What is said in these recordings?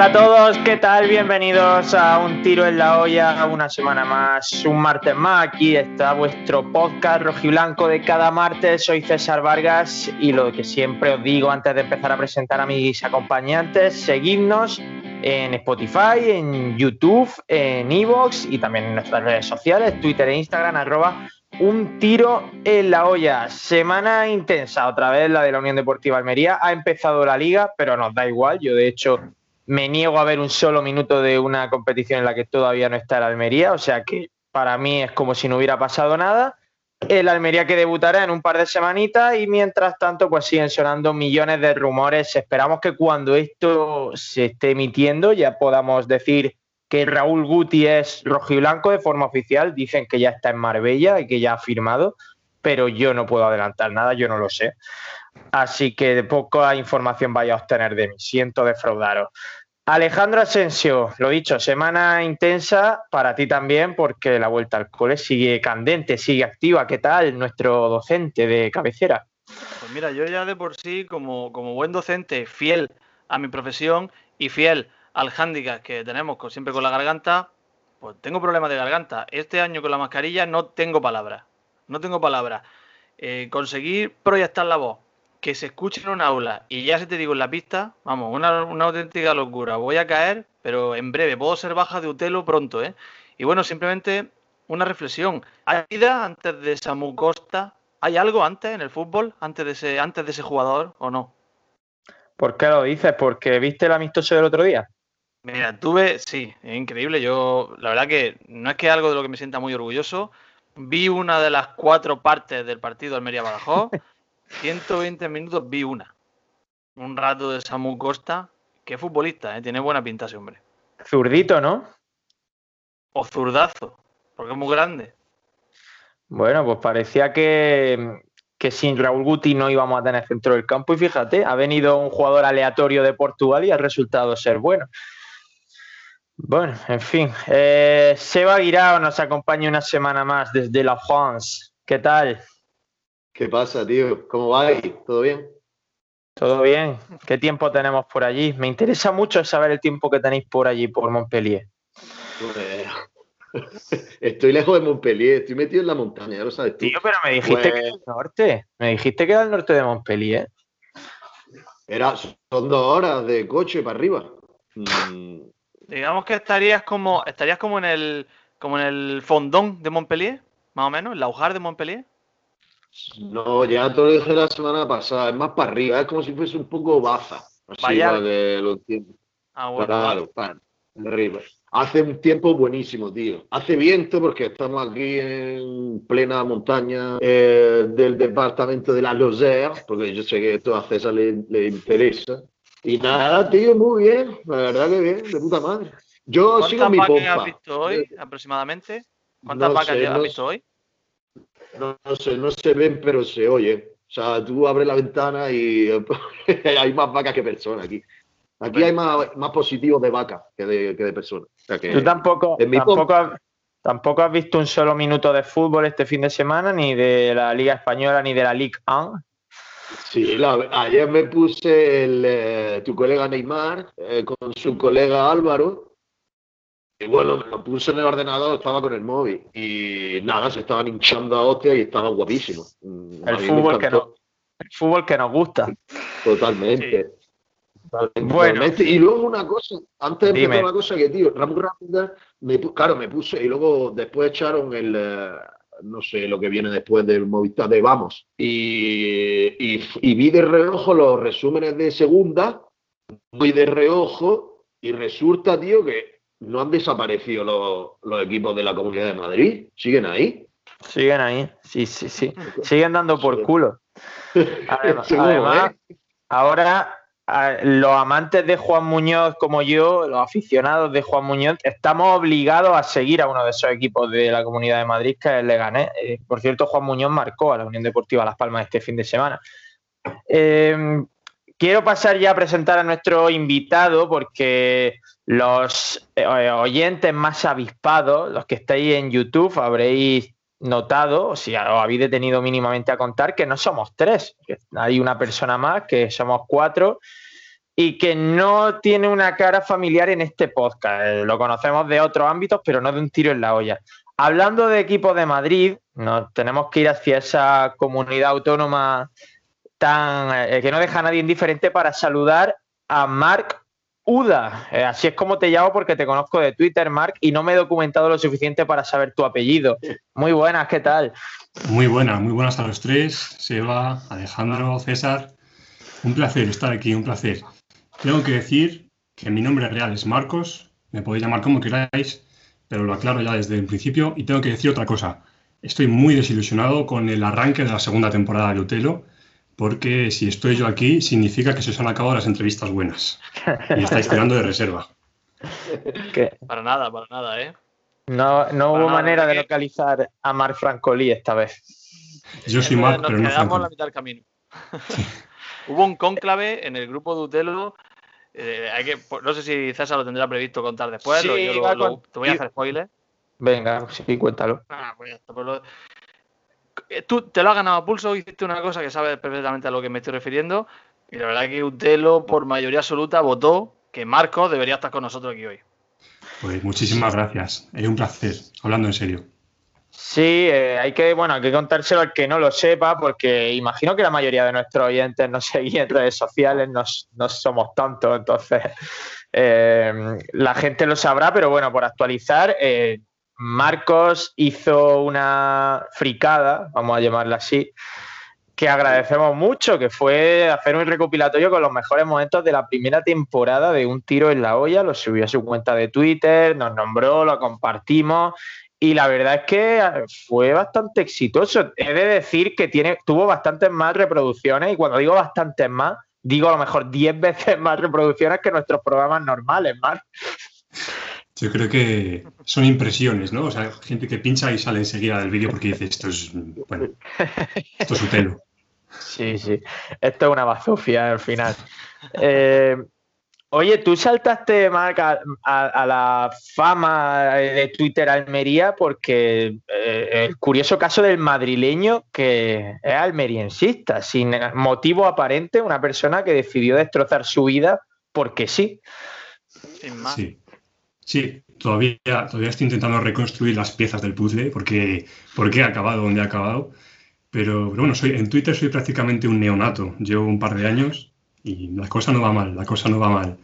Hola a todos, ¿qué tal? Bienvenidos a Un Tiro en la Olla, una semana más, un martes más. Aquí está vuestro podcast rojiblanco de cada martes. Soy César Vargas y lo que siempre os digo antes de empezar a presentar a mis acompañantes, seguidnos en Spotify, en YouTube, en Evox y también en nuestras redes sociales, Twitter e Instagram, arroba un tiro en la olla. Semana intensa, otra vez la de la Unión Deportiva Almería. Ha empezado la liga, pero nos da igual. Yo, de hecho, me niego a ver un solo minuto de una competición en la que todavía no está el Almería, o sea que para mí es como si no hubiera pasado nada. El Almería que debutará en un par de semanitas y mientras tanto pues siguen sonando millones de rumores. Esperamos que cuando esto se esté emitiendo ya podamos decir que Raúl Guti es rojiblanco de forma oficial. Dicen que ya está en Marbella y que ya ha firmado, pero yo no puedo adelantar nada, yo no lo sé. Así que de poca información vaya a obtener de mí. Siento defraudaros. Alejandro Asensio, lo dicho, semana intensa para ti también, porque la vuelta al cole sigue candente, sigue activa. ¿Qué tal nuestro docente de cabecera? Pues mira, yo ya de por sí, como, como buen docente, fiel a mi profesión y fiel al hándicap que tenemos siempre con la garganta, pues tengo problemas de garganta. Este año con la mascarilla no tengo palabras. No tengo palabras. Eh, conseguir proyectar la voz que se escuche en un aula y ya se te digo en la pista, vamos, una, auténtica locura. Voy a caer, pero en breve, puedo ser baja de Utelo pronto, ¿eh? Y bueno, simplemente una reflexión. ¿Hay vida antes de Samu Costa? ¿Hay algo antes en el fútbol, antes de ese, antes de ese jugador o no? ¿Por qué lo dices? ¿Porque viste el amistoso del otro día? Mira, tuve, sí, es increíble. Yo, la verdad que no es que algo de lo que me sienta muy orgulloso. Vi una de las cuatro partes del partido Almería Badajoz. 120 minutos vi una. Un rato de Samu Costa. Qué futbolista, ¿eh? tiene buena pinta ese hombre. Zurdito, ¿no? O zurdazo, porque es muy grande. Bueno, pues parecía que, que sin Raúl Guti no íbamos a tener centro del campo y fíjate, ha venido un jugador aleatorio de Portugal y ha resultado ser bueno. Bueno, en fin. Eh, Seba Guirao nos acompaña una semana más desde La France. ¿Qué tal? ¿Qué pasa, tío? ¿Cómo va ahí? ¿Todo bien? Todo bien. ¿Qué tiempo tenemos por allí? Me interesa mucho saber el tiempo que tenéis por allí, por Montpellier. estoy lejos de Montpellier, estoy metido en la montaña, ya lo sabes tú. Tío, pero me dijiste que pues era el norte. Me dijiste que era el norte de Montpellier. Era, son dos horas de coche para arriba. Mm. Digamos que estarías como, estarías como en el como en el fondón de Montpellier, más o menos, el laujar de Montpellier. No, ya te lo dije la semana pasada, es más para arriba, es como si fuese un poco baza. Así Vaya. para que lo entiendas. Ah, bueno. Claro, para arriba. Hace un tiempo buenísimo, tío. Hace viento porque estamos aquí en plena montaña eh, del departamento de la Lozère, porque yo sé que esto a César le, le interesa. Y nada, tío, muy bien. La verdad que bien, de puta madre. Yo sigo ¿Cuántas vacas has visto hoy, aproximadamente? ¿Cuántas No vacas sé, has no visto hoy? No, no sé, no se ven, pero se oye. O sea, tú abres la ventana y hay más vacas que personas aquí. Aquí hay más, más positivos de vacas que de, que de personas. O sea que- Tú tampoco, tampoco, has, tampoco has visto un solo minuto de fútbol este fin de semana, ni de la Liga Española, ni de la Ligue 1. Sí, la- ayer me puse el, eh, tu colega Neymar eh, con su colega Álvaro. Y bueno, me lo puse en el ordenador, estaba con el móvil. Y nada, se estaban hinchando a hostia y estaba guapísimo. Mm, El fútbol que, no, el fútbol que nos gusta. Totalmente. Totalmente, Bueno. totalmente. Y luego una cosa, antes de empezar Dime. una cosa que, tío, muy rápida, me, claro, me puse y luego después echaron el, eh, no sé, lo que viene después del Movistar de Vamos. Y, y, y vi de reojo los resúmenes de segunda, muy de reojo, y resulta, tío, que no han desaparecido los, los equipos de la Comunidad de Madrid, siguen ahí. Siguen ahí, sí, sí, sí. Siguen dando por culo. Además, Seguro, además, ¿eh? ahora los amantes de Juan Muñoz como yo, los aficionados de Juan Muñoz, estamos obligados a seguir a uno de esos equipos de la Comunidad de Madrid, que es el Leganés. Eh, por cierto, Juan Muñoz marcó a la Unión Deportiva Las Palmas este fin de semana. Eh, quiero pasar ya a presentar a nuestro invitado porque los eh, oyentes más avispados, los que estáis en YouTube, habréis notado, o si os habéis detenido mínimamente a contar, que no somos tres, que hay una persona más, que somos cuatro, y que no tiene una cara familiar en este podcast. Eh, lo conocemos de otros ámbitos, pero no de un tiro en la olla. Hablando de equipos de Madrid, nos tenemos que ir hacia esa comunidad autónoma eh, que no deja a nadie indiferente para saludar a Marc Uda, eh, así es como te llamo porque te conozco de Twitter, Mark, y no me he documentado lo suficiente para saber tu apellido. Muy buenas, ¿qué tal? Muy buenas, muy buenas a los tres, Seba, Alejandro, César. Un placer estar aquí, un placer. Tengo que decir que mi nombre real es Marcos, me podéis llamar como queráis, pero lo aclaro ya desde el principio y tengo que decir otra cosa. Estoy muy desilusionado con el arranque de la segunda temporada de Utelo porque si estoy yo aquí significa que se os han acabado las entrevistas buenas y estáis tirando de reserva. Para nada, para nada, ¿eh? No, no hubo manera de localizar a Marc Francolí esta vez. Yo soy Marc, pero no quedamos la mitad del camino. hubo un cónclave en el grupo de Utelo. Eh, hay que, no sé si César lo tendrá previsto contar después. yo te voy a hacer spoiler. Venga, sí, cuéntalo. Ah, pues pues tú te lo has ganado a pulso, hiciste una cosa que sabes perfectamente a lo que me estoy refiriendo. Y la verdad que Utelo, por mayoría absoluta, votó que Marcos debería estar con nosotros aquí hoy. Pues muchísimas gracias. Es un placer, hablando en serio. Sí, eh, hay que, bueno, hay que contárselo al que no lo sepa, porque imagino que la mayoría de nuestros oyentes nos seguían en redes sociales, no, somos tantos, entonces eh, la gente lo sabrá, pero bueno, por actualizar, Marcos hizo una fricada, vamos a llamarla así, que agradecemos mucho, que fue hacer un recopilatorio con los mejores momentos de la primera temporada de Un tiro en la olla, lo subió a su cuenta de Twitter, nos nombró, lo compartimos y la verdad es que fue bastante exitoso. He de decir que tuvo bastantes más reproducciones y cuando digo bastantes más, digo a lo mejor 10 veces más reproducciones que nuestros programas normales, más. Yo creo que son impresiones, ¿no? O sea, gente que pincha y sale enseguida del vídeo porque dice esto es, bueno, esto es Utelo. Sí, sí. Esto es una bazofia al final. Eh, oye, tú saltaste, Marc, a, la fama de Twitter Almería porque eh, el curioso caso del madrileño que es almeriensista, sin motivo aparente, una persona que decidió destrozar su vida porque sí. Sin más. Sí. Sí, todavía, todavía estoy intentando reconstruir las piezas del puzzle porque, porque he acabado donde he acabado. Pero, bueno, soy, en Twitter soy prácticamente un neonato. Llevo un par de años y la cosa no va mal, la cosa no va mal.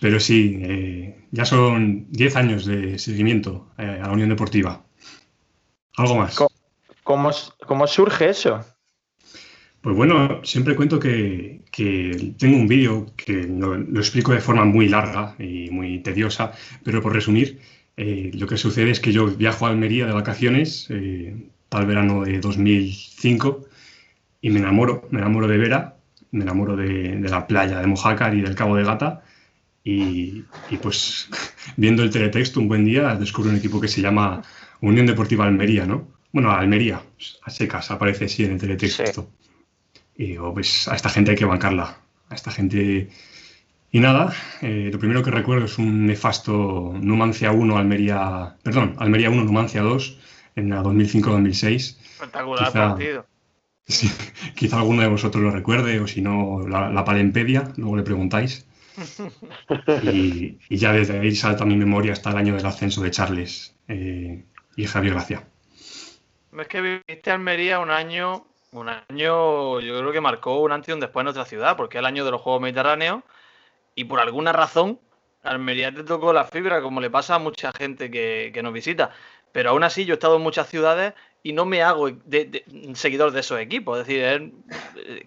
Pero sí, eh, ya son 10 años de seguimiento eh, a la Unión Deportiva. Algo más. ¿Cómo, cómo surge eso? Pues bueno, siempre cuento que, tengo un vídeo que lo, explico de forma muy larga y muy tediosa, pero por resumir, eh, lo que sucede es que yo viajo a Almería de vacaciones, eh, tal verano de 2005, y me enamoro, me enamoro de Vera, me enamoro de, la playa de Mojácar y del Cabo de Gata, y, pues viendo el teletexto un buen día descubro un equipo que se llama Unión Deportiva Almería, ¿no? Bueno, Almería, a secas, aparece así en el teletexto. Y digo, pues a esta gente hay que bancarla. A esta gente. Y nada, eh, lo primero que recuerdo es un nefasto Numancia 1, Almería. Perdón, Almería 1, Numancia 2, en la 2005-2006. Espectacular partido. Sí, quizá alguno de vosotros lo recuerde, o si no, la, palempedia, luego le preguntáis. Y, ya desde ahí salta mi memoria hasta el año del ascenso de Charles eh, y Javier Gracia. Es que viviste Almería un año un año, yo creo que marcó un antes y un después en nuestra ciudad, porque es el año de los Juegos Mediterráneos y por alguna razón Almería te tocó la fibra, como le pasa a mucha gente que, nos visita. Pero aún así, yo he estado en muchas ciudades y no me hago de, seguidor de esos equipos. Es decir,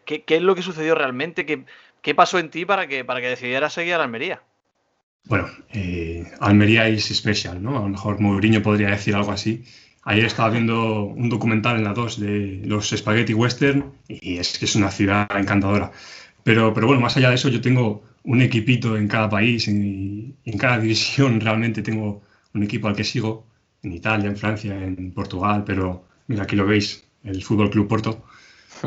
¿qué, es lo que sucedió realmente? ¿Qué, pasó en ti para que, para que decidieras seguir a Almería? Bueno, eh, Almería es especial, ¿no? A lo mejor Mourinho podría decir algo así. Ayer estaba viendo un documental en la 2 de los Spaghetti Western y es que es una ciudad encantadora. Pero, pero bueno, más allá de eso, yo tengo un equipito en cada país en cada división realmente tengo un equipo al que sigo, en Italia, en Francia, en Portugal, pero mira, aquí lo veis, el Fútbol Club Porto.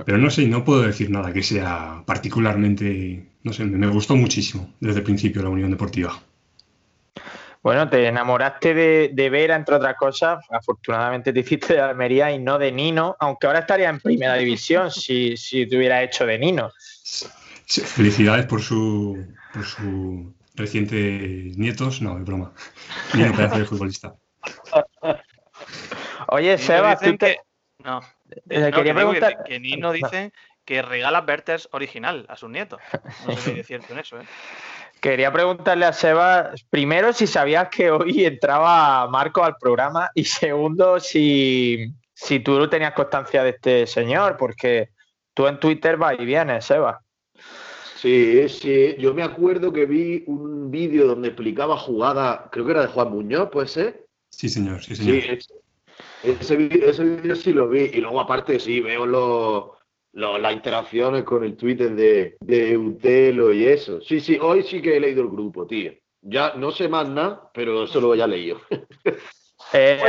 Pero no sé, no puedo decir nada que sea particularmente, no sé, me gustó muchísimo desde el principio la Unión Deportiva. Bueno, te enamoraste de, de, Vera, entre otras cosas. Afortunadamente te hiciste de Almería y no de Nino, aunque ahora estaría en primera división si, si te hubiera hecho de Nino. Felicidades por su, por su reciente nietos. No, es broma. Nino, pedazo de futbolista. Oye, Seba, tú te... No, eh, no, quería preguntar... Que Nino dice que regala Berters original a sus nietos. No sé si es cierto en eso, ¿eh? Quería preguntarle a Seba, primero, si sabías que hoy entraba Marco al programa y segundo, si, si tú tenías constancia de este señor, porque tú en Twitter vas y vienes, Seba. Sí, sí, yo me acuerdo que vi un vídeo donde explicaba jugada, creo que era de Juan Muñoz, ¿puede ser? Sí, señor, sí, señor. Sí, ese, vídeo sí lo vi y luego aparte sí, veo los las interacciones con el Twitter de, de Utelo y eso. Sí, sí, hoy sí que he leído el grupo, tío. Ya no sé más nada, pero eso lo ya leído. Eh,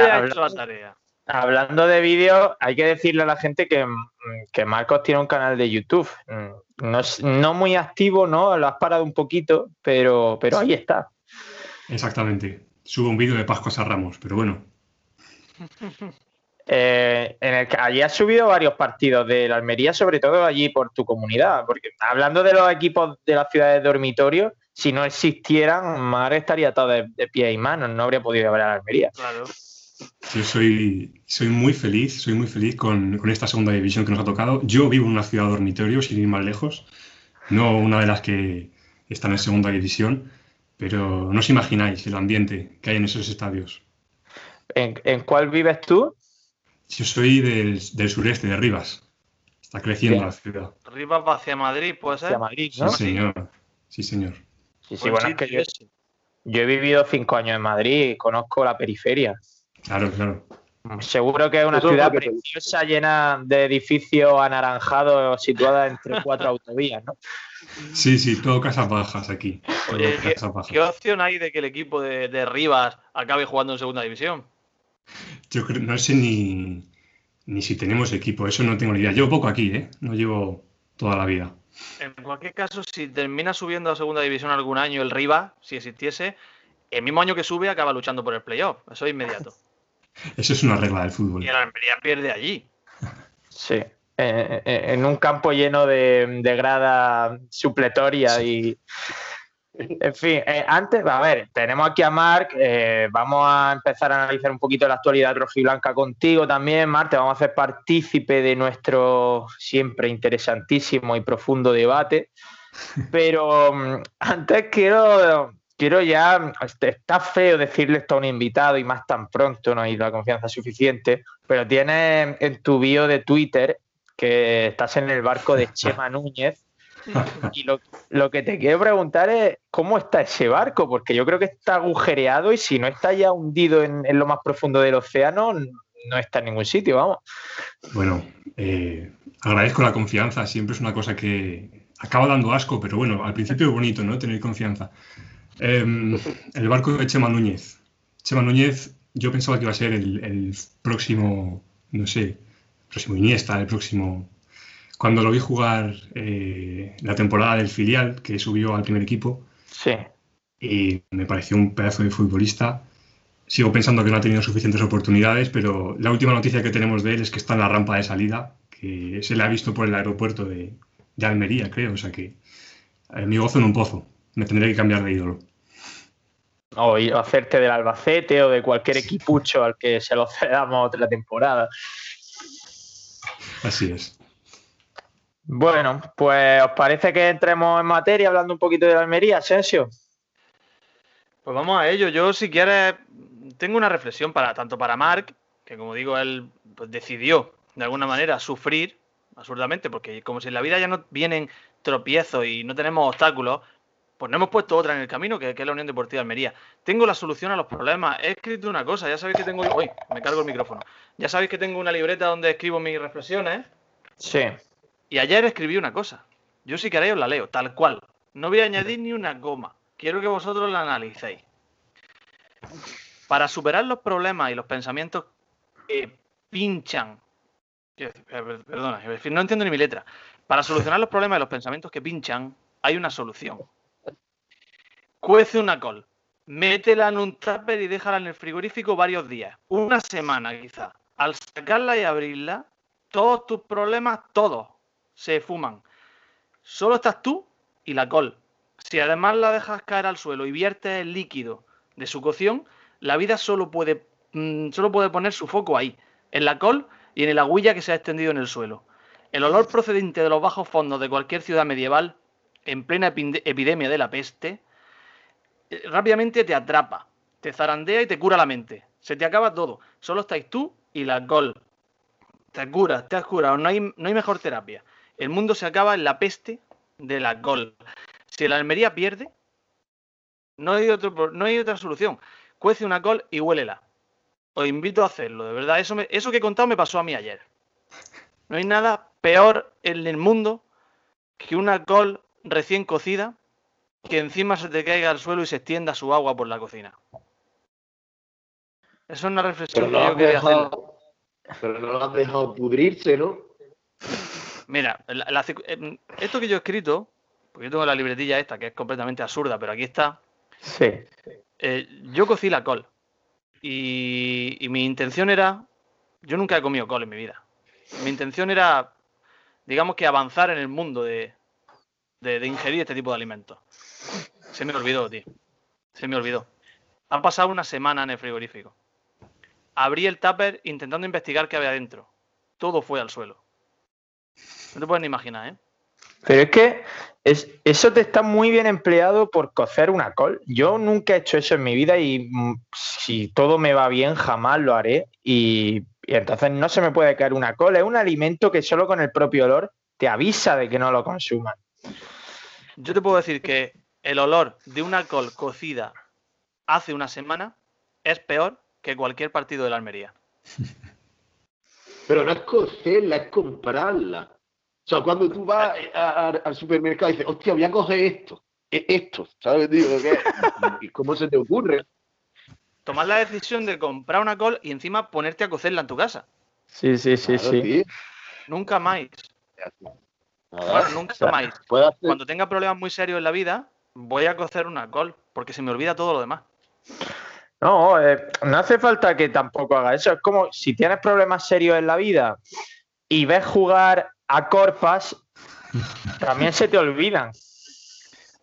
hablando, de vídeos, hay que decirle a la gente que, que, Marcos tiene un canal de YouTube. No, no muy activo, ¿no? Lo has parado un poquito, pero, pero ahí está. Exactamente. Subo un vídeo de Pascua a Ramos, pero bueno. Eh, en el que allí has subido varios partidos de la Almería, sobre todo allí por tu comunidad, porque hablando de los equipos de las ciudades de dormitorio, si no existieran, Mar estaría todo de, pie y manos, no habría podido haber a la Almería. Claro. Yo soy, soy muy feliz, soy muy feliz con, con, esta segunda división que nos ha tocado. Yo vivo en una ciudad de dormitorio, sin ir más lejos, no una de las que están en segunda división, pero no os imagináis el ambiente que hay en esos estadios. ¿En, en cuál vives tú? Yo soy del, sureste, de Rivas. Está creciendo la ciudad. Rivas va hacia Madrid, ¿puede ser? Hacia Madrid, ¿no? Sí, señor. Sí, señor. Sí, sí, bueno, es que yo, he vivido cinco años en Madrid y conozco la periferia. Claro, claro. Seguro que es una ciudad preciosa, llena de edificios anaranjados, situada entre cuatro autovías, ¿no? Sí, sí, todo casas bajas aquí. Oye, ¿qué, opción hay de que el equipo de, de Rivas acabe jugando en segunda división? Yo creo, no sé ni, ni si tenemos equipo, eso no tengo ni idea. Llevo poco aquí, ¿eh? No llevo toda la vida. En cualquier caso, si termina subiendo a segunda división algún año el Riva, si existiese, el mismo año que sube acaba luchando por el playoff. Eso es inmediato. Eso es una regla del fútbol. Y la Almería pierde allí. Sí. Eh, eh, en un campo lleno de, grada supletoria y en fin, eh, antes, a ver, tenemos aquí a Marc, eh, vamos a empezar a analizar un poquito la actualidad rojiblanca contigo también, Marc, te vamos a hacer partícipe de nuestro siempre interesantísimo y profundo debate, pero mm, antes quiero, quiero ya, este, está feo decirle esto a un invitado y más tan pronto, no hay la confianza suficiente, pero tienes en tu bio de Twitter que estás en el barco de Chema Núñez y lo, que te quiero preguntar es cómo está ese barco, porque yo creo que está agujereado y si no está ya hundido en, lo más profundo del océano, no está en ningún sitio, vamos. Bueno, eh, agradezco la confianza, siempre es una cosa que acaba dando asco, pero bueno, al principio es bonito, ¿no? Tener confianza. Em, el barco de Chema Núñez. Chema Núñez, yo pensaba que iba a ser el, el próximo, no sé, el próximo Iniesta, el próximo cuando lo vi jugar eh, la temporada del filial, que subió al primer equipo. Sí. Y me pareció un pedazo de futbolista. Sigo pensando que no ha tenido suficientes oportunidades, pero la última noticia que tenemos de él es que está en la rampa de salida, que se le ha visto por el aeropuerto de, Almería, creo. O sea que eh, mi gozo en un pozo. Me tendré que cambiar de ídolo. O hacerte del Albacete o de cualquier equipucho al que se lo cedamos otra temporada. Así es. Bueno, pues ¿os parece que entremos en materia hablando un poquito de la Almería, Asensio? Pues vamos a ello. Yo, si quieres, tengo una reflexión para tanto para Marc, que como digo, él pues, decidió de alguna manera sufrir absurdamente, porque como si en la vida ya no vienen tropiezos y no tenemos obstáculos, pues no hemos puesto otra en el camino, que, que, es la Unión Deportiva de Almería. Tengo la solución a los problemas. He escrito una cosa, ya sabéis que tengo. Uy, me cargo el micrófono. Ya sabéis que tengo una libreta donde escribo mis reflexiones. Sí. Y ayer escribí una cosa. Yo si queréis os la leo, tal cual. No voy a añadir ni una goma. Quiero que vosotros la analicéis. Para superar los problemas y los pensamientos que pinchan. eh, Perdona, no entiendo ni mi letra. Para solucionar los problemas y los pensamientos que pinchan, hay una solución. Cuece una col. Métela en un tupper y déjala en el frigorífico varios días. Una semana quizá. Al sacarla y abrirla, todos tus problemas, todos, se fuman. Solo estás tú y la col. Si además la dejas caer al suelo y viertes el líquido de su cocción, la vida solo puede, mm, solo puede poner su foco ahí, en la col y en el agüilla que se ha extendido en el suelo. El olor procedente de los bajos fondos de cualquier ciudad medieval, en plena epidemia de la peste, eh, rápidamente te atrapa, te zarandea y te cura la mente. Se te acaba todo. Solo estáis tú y la col. Te curas, te has curado. No hay, no hay mejor terapia. El mundo se acaba en la peste de la col. Si la Almería pierde, no hay, otro, no hay otra solución. Cuece una col y huélela. Os invito a hacerlo, de verdad. Eso, me- eso que he contado me pasó a mí ayer. No hay nada peor en el mundo que una col recién cocida que encima se te caiga al suelo y se extienda su agua por la cocina. Eso es una reflexión no, que yo quería hacer. pero no lo has dejado pudrirse, ¿no? Mira, la- la cic- em, esto que yo he escrito, porque yo tengo la libretilla esta que es completamente absurda, pero aquí está. Sí. eh, yo cocí la col. Y, y mi intención era. Yo nunca he comido col en mi vida. Mi intención era, digamos que avanzar en el mundo de, de, de ingerir este tipo de alimentos. Se me olvidó, tío. Se me olvidó. Han pasado una semana en el frigorífico. Abrí el tupper intentando investigar qué había dentro. Todo fue al suelo. No te puedes ni imaginar, ¿eh? Pero es que es, eso te está muy bien empleado por cocer una col. Yo nunca he hecho eso en mi vida y mm, si todo me va bien, jamás lo haré. Y, y entonces no se me puede caer una col. Es un alimento que solo con el propio olor te avisa de que no lo consumas. Yo te puedo decir que el olor de una col cocida hace una semana es peor que cualquier partido de la Almería. Pero no es cocerla, es comprarla. O sea, cuando tú vas a- a- al supermercado y dices, hostia, voy a coger esto, e- esto, ¿sabes? Digo, ¿qué? ¿Y ¿Cómo se te ocurre? Tomar la decisión de comprar una col y encima ponerte a cocerla en tu casa. Sí, sí, sí, Claro, sí. tío. Nunca más. Nunca o sea, más. hacer- Cuando tenga problemas muy serios en la vida, voy a cocer una col, porque se me olvida todo lo demás. No, eh, no hace falta que tampoco haga eso. Es como si tienes problemas serios en la vida y ves jugar a corpas, también se te olvidan.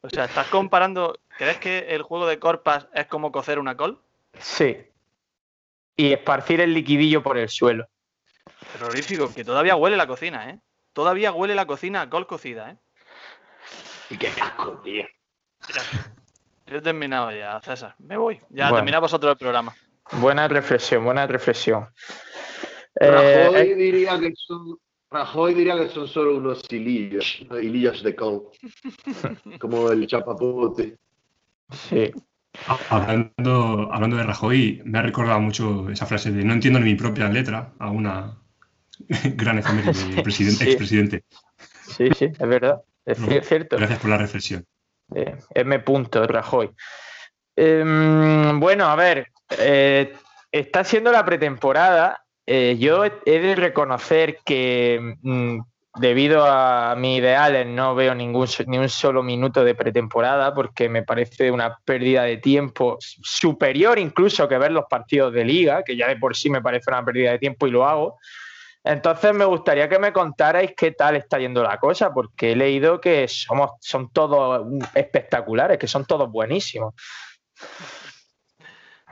O sea, ¿estás comparando? ¿Crees que el juego de corpas es como cocer una col? Sí. Y esparcir el liquidillo por el suelo. Terrorífico, que todavía huele la cocina, ¿eh? Todavía huele la cocina a col cocida, ¿eh? Y qué asco, tío. Yo he terminado ya, César. Me voy. Ya Bueno. termina vosotros el programa. Buena reflexión, buena reflexión. Eh, Rajoy eh, diría que son Rajoy diría que son solo unos hilillos, hilillos de col. Como el chapapote. sí. Hablando, hablando de Rajoy, me ha recordado mucho esa frase de no entiendo ni mi propia letra a una gran efeméride Sí, del presidente, sí. expresidente. Sí, sí, es verdad. Es cierto. Gracias por la reflexión. Eh, M. Rajoy. Em, bueno, a ver, eh, está siendo la pretemporada. Eh, yo he de reconocer que mm, debido a mis ideales no veo ningún, ni un solo minuto de pretemporada porque me parece una pérdida de tiempo superior incluso que ver los partidos de liga, que ya de por sí me parece una pérdida de tiempo y lo hago. Entonces me gustaría que me contarais qué tal está yendo la cosa, porque he leído que somos, son todos espectaculares, que son todos buenísimos.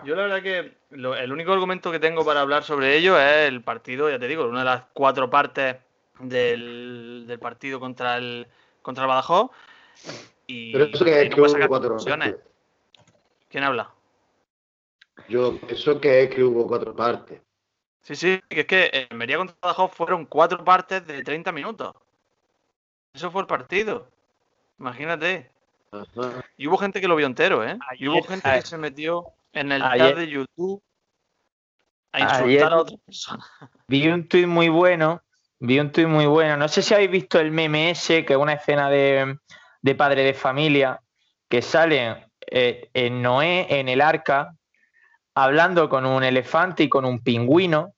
Yo la verdad que lo- el único argumento que tengo para hablar sobre ello es el partido, ya te digo, una de las cuatro partes del, del partido contra el contra el Badajoz. Y, Pero eso y que, no que sacar cuatro conclusiones. partes. ¿Quién habla? Yo, eso que es que hubo cuatro partes. Sí, sí, que es que en Almería contra el Badajoz fueron cuatro partes de 30 minutos. Eso fue el partido. Imagínate. Y hubo gente que lo vio entero, ¿eh? y hubo gente ayer- que se metió en el ayer- chat de YouTube a insultar ayer- a otras personas. Vi un tuit muy bueno vi un tuit muy bueno. No sé si habéis visto el meme ese, que es una escena de, de padre de familia, que sale eh, en Noé en el arca hablando con un elefante y con un pingüino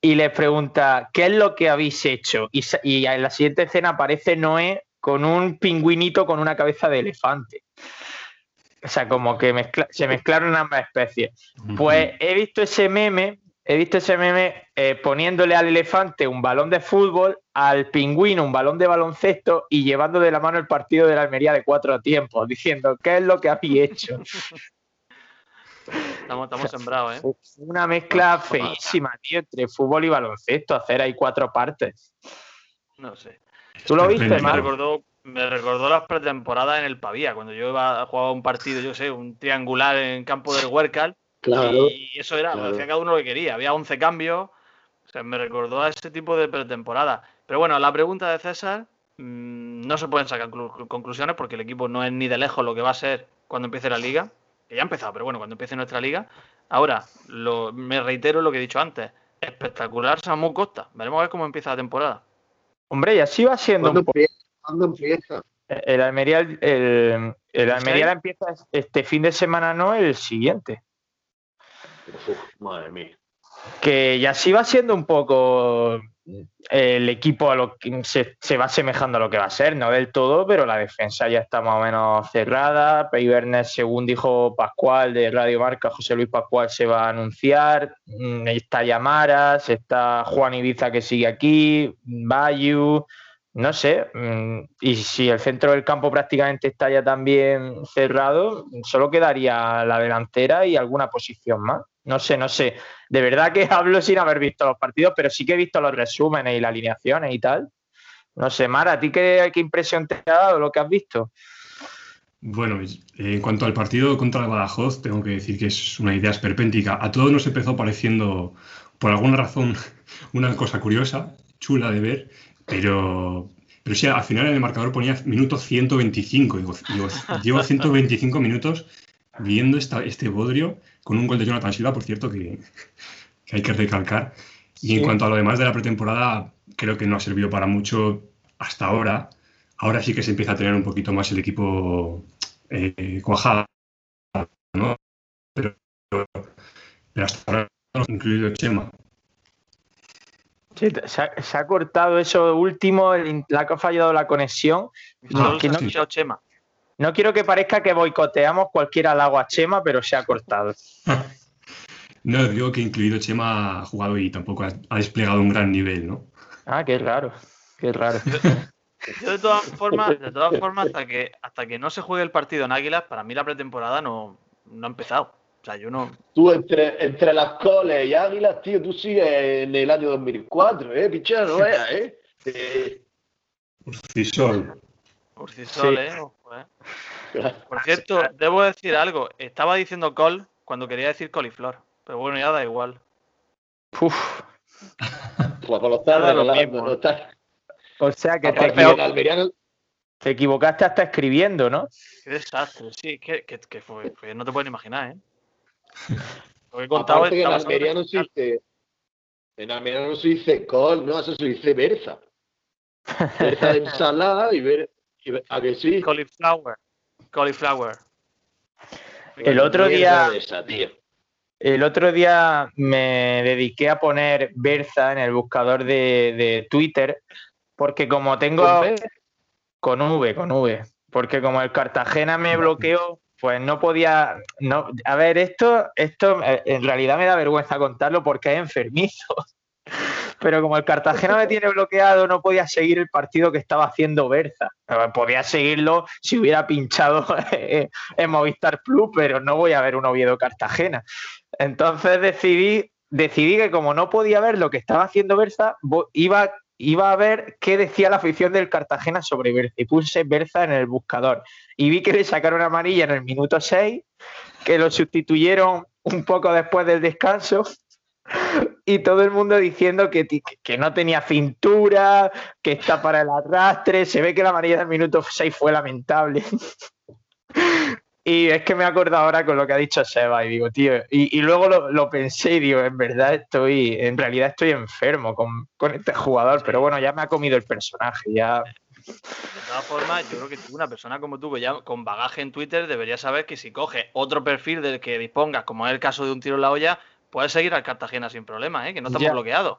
y les pregunta, ¿qué es lo que habéis hecho? Y, y en la siguiente escena aparece Noé con un pingüinito con una cabeza de elefante. O sea, como que se mezclaron ambas especies. Pues he visto ese meme, he visto ese meme eh, poniéndole al elefante un balón de fútbol, al pingüino un balón de baloncesto y llevando de la mano el partido de la Almería de cuatro tiempos, diciendo, ¿qué es lo que habéis hecho? Estamos, estamos sembrados, ¿eh? Una mezcla feísima, tío, entre fútbol y baloncesto, hacer ahí cuatro partes. No sé. ¿Tú lo viste, Me recordó, me recordó las pretemporadas en el Pavía, cuando yo iba a jugar un partido, yo sé, un triangular en campo del Huercal. Claro. Y eso era, lo hacía cada uno lo que quería. Había 11 cambios. O sea, me recordó a ese tipo de pretemporada. Pero bueno, la pregunta de César, mmm, no se pueden sacar conclusiones porque el equipo no es ni de lejos lo que va a ser cuando empiece la liga. Que ya ha empezado, pero bueno, cuando empiece nuestra liga. Ahora, lo, me reitero lo que he dicho antes. Espectacular Samu Costa. Veremos a ver cómo empieza la temporada. Hombre, y así va siendo ¿Cuándo empieza? ¿Cuándo empieza? El Almería, el, el, el Almería la empieza este fin de semana, no el siguiente. Uf, madre mía. Que ya sí va siendo un poco el equipo se, va asemejando a lo que va a ser, no del todo, pero la defensa ya está más o menos cerrada. Peibernes, según dijo Pascual de Radio Marca, José Luis Pascual se va a anunciar. Está Yamaras, está Juan Ibiza que sigue aquí, Bayu, no sé. Y si el centro del campo prácticamente está ya también cerrado, solo quedaría la delantera y alguna posición más. No sé, no sé. De verdad que hablo sin haber visto los partidos, pero sí que he visto los resúmenes y las alineaciones y tal. No sé, Mara, ¿a ti qué, impresión te ha dado lo que has visto? Bueno, en cuanto al partido contra el Badajoz, tengo que decir que es una idea esperpéntica. A todos nos empezó pareciendo, por alguna razón, una cosa curiosa, chula de ver, pero, pero sí, al final en el marcador ponía minuto 125. Digo, digo llevo 125 minutos viendo esta, este bodrio con un gol de Jonathan Silva, por cierto, que, que hay que recalcar. Y sí. en cuanto a lo demás de la pretemporada, creo que no ha servido para mucho hasta ahora. Ahora sí que se empieza a tener un poquito más el equipo eh, cuajado, ¿no? Pero, pero hasta ahora, incluido Chema. Sí, se, ha, se, ha, cortado eso último, el, la que ha fallado la conexión. No, que no, sí. Chema. No quiero que parezca que boicoteamos cualquier halago a Chema, pero se ha cortado. no, digo que incluido Chema ha jugado y tampoco ha, ha, desplegado un gran nivel, ¿no? Ah, qué raro, qué raro. Yo de todas formas, de todas formas hasta, que, hasta que no se juegue el partido en Águilas, para mí la pretemporada no, no ha empezado. O sea, yo no... Tú entre, entre las coles y Águilas, tío, tú sigues en el año 2004, ¿eh? Pichá, no veas, ¿eh? eh... Urcisol. Urcisol, sí. ¿eh? Ojo, ¿eh? Por cierto, debo decir algo. Estaba diciendo col cuando quería decir coliflor. Pero bueno, ya da igual. Uf. Pues lo estás regalando, lo estás... O sea que te, equivo... te, equivocaste hasta escribiendo, ¿no? Qué desastre, sí, que, que, que fue, fue, no te puedes imaginar, ¿eh? Lo que he contado Aparte que en Almería no se dice, en Almería no se dice col, no, eso se dice berza. Berza de ensalada y ver, y ¿a que sí? Cauliflower. Cauliflower. El otro día, esa, el otro día me dediqué a poner berza en el buscador de, de Twitter porque como tengo con V, con V, porque como el Cartagena me bloqueó, pues no podía, a ver, esto, esto en realidad me da vergüenza contarlo porque es enfermizo. Pero como el Cartagena me tiene bloqueado, no podía seguir el partido que estaba haciendo Berza. Podía seguirlo si hubiera pinchado en Movistar Plus, pero no voy a ver un Oviedo Cartagena. Entonces decidí, decidí que como no podía ver lo que estaba haciendo Berza, iba iba a ver qué decía la afición del Cartagena sobre Berza y puse Berza en el buscador y vi que le sacaron amarilla en el minuto 6, que lo sustituyeron un poco después del descanso y todo el mundo diciendo que, que no tenía cintura, que está para el arrastre, se ve que la amarilla del minuto 6 fue lamentable. Y es que me acuerdo ahora con lo que ha dicho Seba y digo, tío, y, luego lo, pensé y digo, en verdad estoy, en realidad estoy enfermo con, este jugador, pero bueno, ya me ha comido el personaje, ya... De todas formas, yo creo que una persona como tú, que ya con bagaje en Twitter, debería saber que si coge otro perfil del que dispongas, como es el caso de un tiro en la olla, puedes seguir al Cartagena sin problema, ¿eh? que no estamos bloqueados.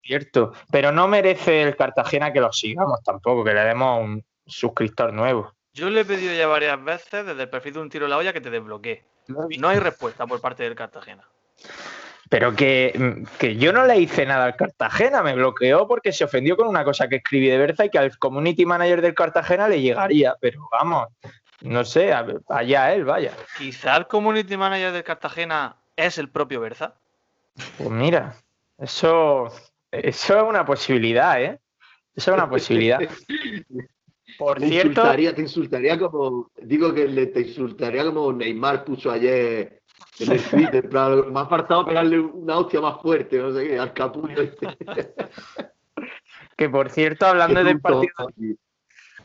Cierto, pero no merece el Cartagena que lo sigamos tampoco, que le demos un suscriptor nuevo. Yo le he pedido ya varias veces desde el perfil de un tiro en la olla que te desbloquee. No hay respuesta por parte del Cartagena. Pero que, yo no le hice nada al Cartagena, me bloqueó porque se ofendió con una cosa que escribí de Berza y que al community manager del Cartagena le llegaría. Pero vamos, no sé, allá él, vaya. Quizá el community manager del Cartagena es el propio Berza. Pues mira, eso, eso es una posibilidad, ¿eh? Eso es una posibilidad. Por te cierto. Insultaría, te insultaría como. Digo que le, te insultaría como Neymar puso ayer en el Twitter. me ha faltado pegarle una hostia más fuerte, no sé qué, al capullo. Este. que por cierto, hablando del partido.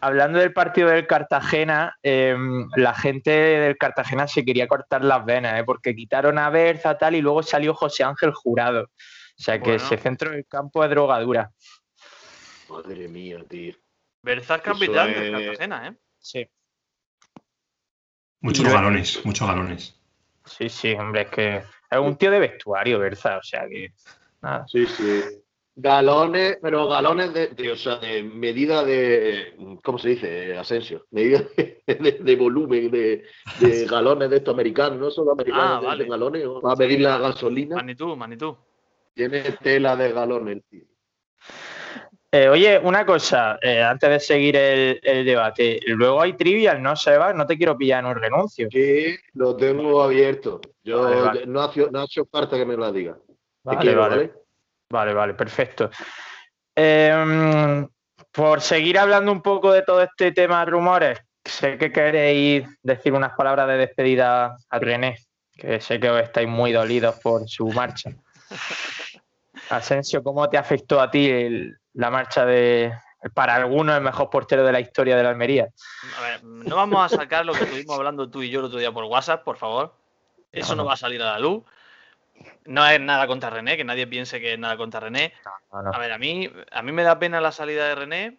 Hablando del partido del Cartagena, em, la gente del Cartagena se quería cortar las venas, ¿eh? porque quitaron a Berza tal y luego salió José Ángel Jurado. O sea que ese centro del campo de drogadura. Madre mía, tío. Berzar capitán de Cartagena, ¿eh? Sí. Muchos galones, muchos galones. Sí, sí, hombre, es que es un tío de vestuario, Berza, o sea que. Nada. Sí, sí. Galones, pero galones de, o sea, de medida de, ¿cómo se dice? Asensio, medida de, volumen, de, galones de estos americanos, no solo americanos, ah, de, galones, va a medir la gasolina. Magnitud, magnitud. Tiene tela de galones, tío. Eh, oye, una cosa, eh, antes de seguir el, debate, luego hay trivial, ¿no, Seba? No te quiero pillar en un renuncio. Sí, lo tengo abierto. Yo No, ha, no, hecho falta que me lo diga. Vale, vale. vale. Vale, perfecto. Em, por seguir hablando un poco de todo este tema de rumores, sé que queréis decir unas palabras de despedida a René, que sé que os estáis muy dolidos por su marcha. Asensio, ¿cómo te afectó a ti el, la marcha de, para algunos, el mejor portero de la historia de la Almería. A ver, no vamos a sacar lo que estuvimos hablando tú y yo el otro día por WhatsApp, por favor. Eso no, va a salir a la luz. No es nada contra René, que nadie piense que es nada contra René. a ver, a mí, a mí me da pena la salida de René,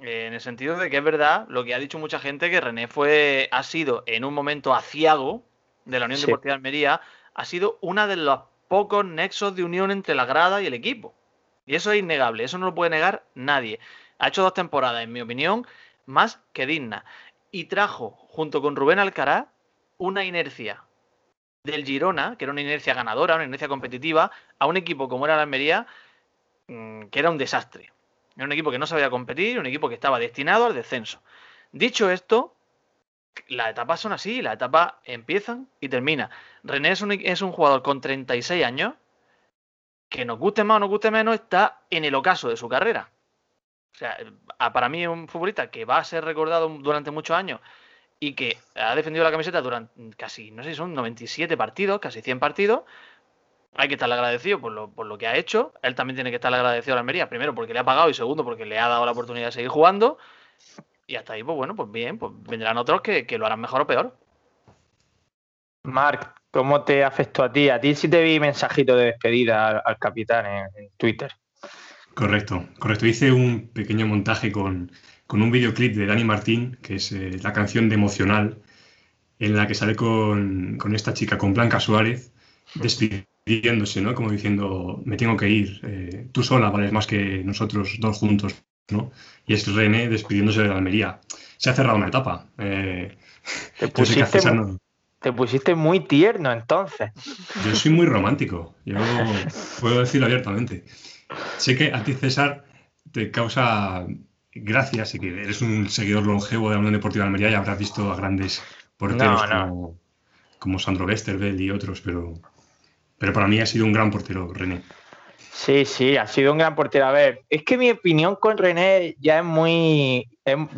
eh, en el sentido de que es verdad lo que ha dicho mucha gente, que René fue, ha sido en un momento aciago de la Unión Deportiva de Almería, ha sido una de los pocos nexos de unión entre la grada y el equipo. Y eso es innegable, eso no lo puede negar nadie. Ha hecho dos temporadas, en mi opinión, más que dignas. Y trajo, junto con Rubén Alcaraz, una inercia del Girona, que era una inercia ganadora, una inercia competitiva, a un equipo como era la Almería, mm, que era un desastre. Era un equipo que no sabía competir, un equipo que estaba destinado al descenso. Dicho esto, las etapas son así, las etapas empiezan y terminan. René es un jugador con 36 años, que nos guste más o nos guste menos, está en el ocaso de su carrera. O sea, para mí es un futbolista que va a ser recordado durante muchos años y que ha defendido la camiseta durante casi, no sé si son 97 partidos, casi 100 partidos. Hay que estarle agradecido por lo, por lo que ha hecho. Él también tiene que estarle agradecido a la Almería, primero porque le ha pagado y segundo porque le ha dado la oportunidad de seguir jugando. Y hasta ahí, pues bueno, pues bien, pues vendrán otros que, que lo harán mejor o peor. Marc, ¿cómo te afectó a ti? A ti sí te vi mensajito de despedida al, capitán en, Twitter. Correcto, correcto. Hice un pequeño montaje con, un videoclip de Dani Martín, que es eh, la canción de Emocional, en la que sale con, esta chica, con Blanca Suárez, despidiéndose, ¿no? Como diciendo, me tengo que ir, eh, tú sola vales más que nosotros dos juntos, ¿no? Y es René despidiéndose de la Almería. Se ha cerrado una etapa. Eh, te pusiste, te pusiste muy tierno entonces. Yo soy muy romántico, yo puedo decirlo abiertamente. Sé que a ti, César, te causa gracias y que eres un seguidor longevo de la Unión Deportiva de Almería y habrás visto a grandes porteros Como, Sandro Westerveld y otros, pero, pero para mí ha sido un gran portero, René. Sí, sí, ha sido un gran portero. A ver, es que mi opinión con René ya es muy...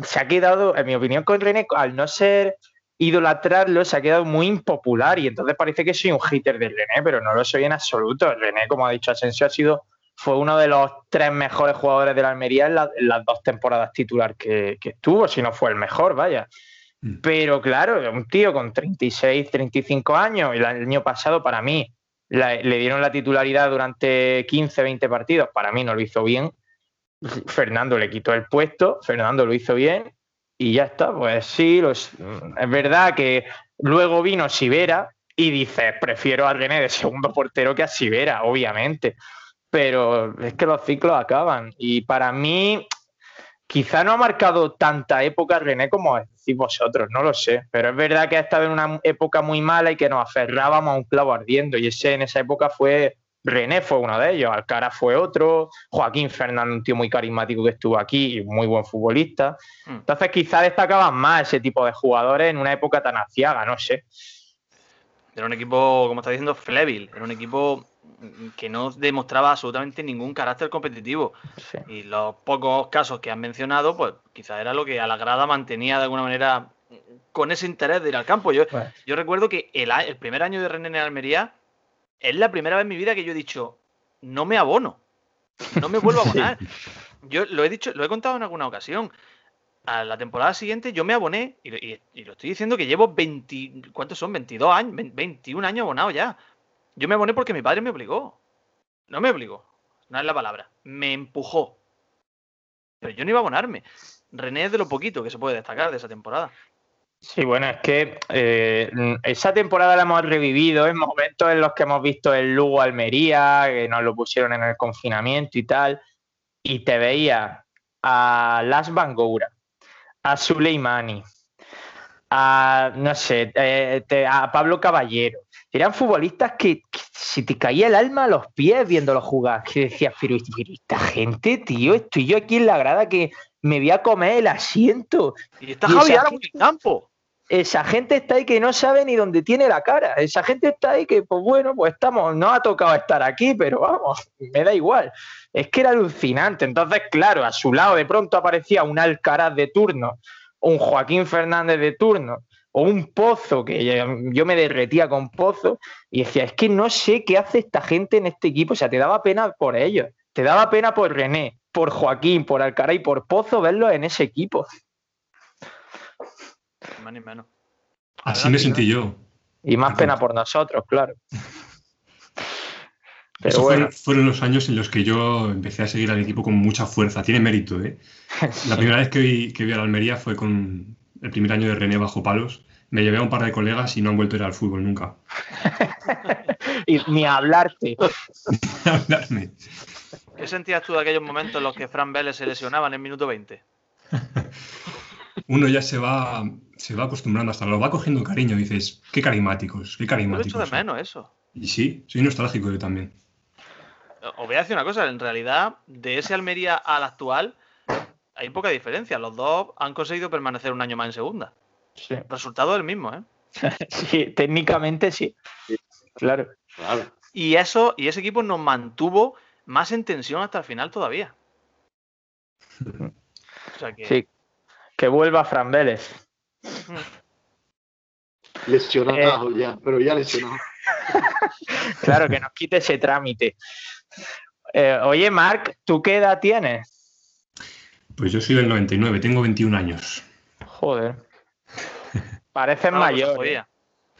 se ha quedado, en mi opinión con René, al no ser idolatrarlo se ha quedado muy impopular y entonces parece que soy un hater de René, pero no lo soy en absoluto. René, como ha dicho Asensio, ha sido fue uno de los tres mejores jugadores de la Almería en, las dos temporadas titular que, estuvo, si no fue el mejor, vaya. Mm. Pero claro, un tío con 36, 35 años, el año pasado para mí le dieron la titularidad durante 15, 20 partidos, para mí no lo hizo bien. Fernando le quitó el puesto, Fernando lo hizo bien y ya está. Pues sí, es verdad que luego vino Sivera y dices, prefiero a René de segundo portero que a Sivera, obviamente. Pero es que los ciclos acaban y para mí quizá no ha marcado tanta época René como decís vosotros, no lo sé, pero es verdad que ha estado en una época muy mala y que nos aferrábamos a un clavo ardiendo y ese en esa época fue René fue uno de ellos, Alcara fue otro, Joaquín Fernández, un tío muy carismático que estuvo aquí y muy buen futbolista. Hmm. Entonces quizá destacaban más ese tipo de jugadores en una época tan aciaga, no sé. Era un equipo, como está diciendo, flébil, era un equipo que no demostraba absolutamente ningún carácter competitivo. Y los pocos casos que han mencionado, pues quizás era lo que a la grada mantenía de alguna manera con ese interés de ir al campo. Yo, yo recuerdo que el, el, primer año de René en Almería es la primera vez en mi vida que yo he dicho, no me abono, no me vuelvo a abonar. Yo lo he dicho, lo he contado en alguna ocasión. A la temporada siguiente yo me aboné, y, lo estoy diciendo que llevo 20, ¿cuántos son? 22 años, 21 años abonado ya. Yo me aboné porque mi padre me obligó. No me obligó, no es la palabra. Me empujó. Pero yo no iba a abonarme. René es de lo poquito que se puede destacar de esa temporada. Sí, bueno, es que eh, esa temporada la hemos revivido en momentos en los que hemos visto el Lugo Almería, que nos lo pusieron en el confinamiento y tal, y te veía a Las Bangoura, a Suleimani, a, no sé, eh, a Pablo Caballero. Eran futbolistas que, si te caía el alma a los pies viéndolos jugar, que decías, pero, esta gente, tío, estoy yo aquí en la grada que me voy a comer el asiento. Y está Javier en el campo esa gente está ahí que no sabe ni dónde tiene la cara. Esa gente está ahí que, pues bueno, pues estamos, no ha tocado estar aquí, pero vamos, me da igual. Es que era alucinante. Entonces, claro, a su lado de pronto aparecía un Alcaraz de turno, un Joaquín Fernández de turno, o un Pozo, que yo me derretía con Pozo, y decía, es que no sé qué hace esta gente en este equipo. O sea, te daba pena por ellos, te daba pena por René, por Joaquín, por Alcaraz y por Pozo verlos en ese equipo. Así me sentí yo. Y más pena por nosotros, claro. fueron, los años en los que yo empecé a seguir al equipo con mucha fuerza. Tiene mérito, ¿eh? La primera vez que vi, que vi a la Almería fue con el primer año de René bajo palos. Me llevé a un par de colegas y no han vuelto a ir al fútbol nunca. y ni a hablarte. ni a hablarme. ¿Qué sentías tú de aquellos momentos en los que Fran Vélez se lesionaba en el minuto 20? uno ya se va, se va acostumbrando, hasta lo va cogiendo cariño. Dices, qué carismáticos, qué carismáticos. Mucho de menos eso. Y sí, soy nostálgico yo también. Os voy a decir una cosa, en realidad, de ese Almería al actual, hay poca diferencia. Los dos han conseguido permanecer un año más en segunda. Sí. El resultado es el mismo, ¿eh? sí, técnicamente sí. Claro. claro. Y eso, y ese equipo nos mantuvo más en tensión hasta el final todavía. O sea que... Sí, que vuelva Fran Vélez. Lesionado eh, ya, pero ya lesionado. claro, que nos quite ese trámite. Eh, oye, Marc, ¿tú qué edad tienes? Pues yo soy del 99, tengo 21 años. Joder. Pareces mayor. ¿eh?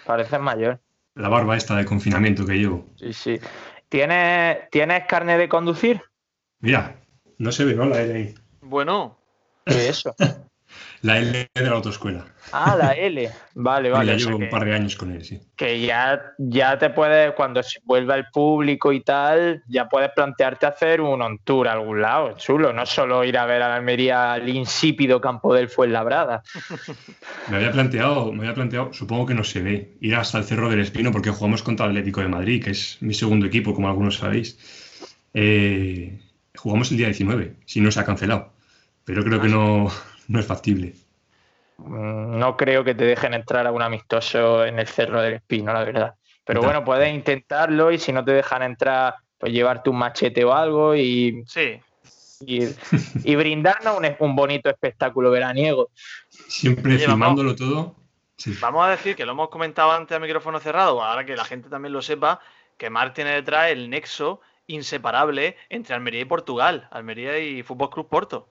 Pareces mayor. La barba esta de confinamiento que llevo. Sí, sí. ¿Tienes, ¿tienes carne de conducir? Mira, no se ve, ¿no? La L Bueno. ¿Qué es eso? La L de la autoescuela. Ah, la L. Vale, vale. Ya llevo un par de años con él, sí. Que ya, ya te puedes, cuando vuelva el público y tal, ya puedes plantearte hacer un on tour a algún lado, chulo. No solo ir a ver a la Almería al insípido campo del Fuenlabrada. me había planteado, me había planteado, supongo que no se ve, ir hasta el Cerro del Espino porque jugamos contra el Atlético de Madrid, que es mi segundo equipo, como algunos sabéis. Eh, jugamos el día 19, si no se ha cancelado. Pero creo que ah, no no es factible. Mm, no creo que te dejen entrar a un amistoso en el Cerro del Espino, la verdad. Pero bueno, puedes intentarlo y si no te dejan entrar, pues llevarte un machete o algo y, sí. y, brindarnos un, bonito espectáculo veraniego. Siempre filmándolo todo. Vamos a decir que lo hemos comentado antes a micrófono cerrado, ahora que la gente también lo sepa, que Mar tiene detrás el nexo inseparable entre Almería y Portugal, Almería y Fútbol Club Porto.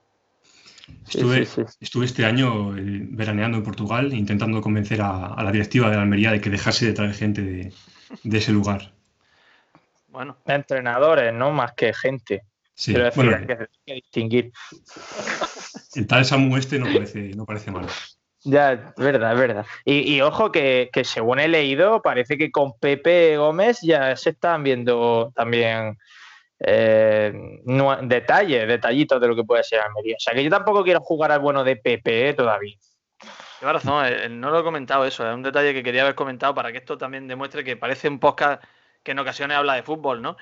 Estuve, estuve este año eh, veraneando en Portugal intentando convencer a, la directiva de la Almería de que dejase de traer gente de, ese lugar. Bueno. Entrenadores, ¿no? Más que gente. Sí, bueno, hay que, distinguir. El tal Samu este no parece, no parece malo. Ya, es verdad, es verdad. Y, ojo que, según he leído, parece que con Pepe Gómez ya se están viendo también eh, detalles, detallitos de lo que puede ser Almería. O sea que yo tampoco quiero jugar al bueno de Pepe eh, todavía. Lleva razón, eh, no lo he comentado eso, es un detalle que quería haber comentado para que esto también demuestre que parece un podcast que en ocasiones habla de fútbol, ¿no?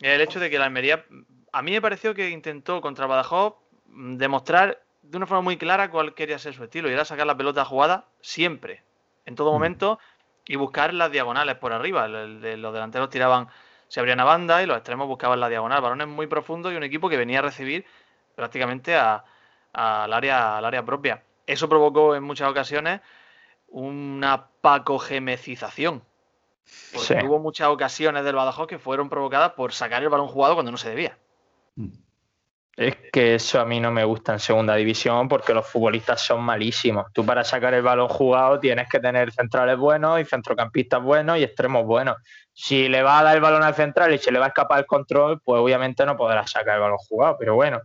El hecho de que la Almería, a mí me pareció que intentó contra Badajoz mm, demostrar de una forma muy clara cuál quería ser su estilo y era sacar la pelota jugada siempre, en todo mm. momento y buscar las diagonales por arriba. los delanteros tiraban, se abrían a banda y los extremos buscaban la diagonal. Balones muy profundos y un equipo que venía a recibir prácticamente al, área, al área propia. Eso provocó en muchas ocasiones una pacogemecización. Porque hubo muchas ocasiones del Badajoz que fueron provocadas por sacar el balón jugado cuando no se debía. Mm. Es que eso a mí no me gusta en segunda división porque los futbolistas son malísimos. Tú para sacar el balón jugado tienes que tener centrales buenos y centrocampistas buenos y extremos buenos. Si le va a dar el balón al central y se le va a escapar el control, pues obviamente no podrá sacar el balón jugado. Pero bueno,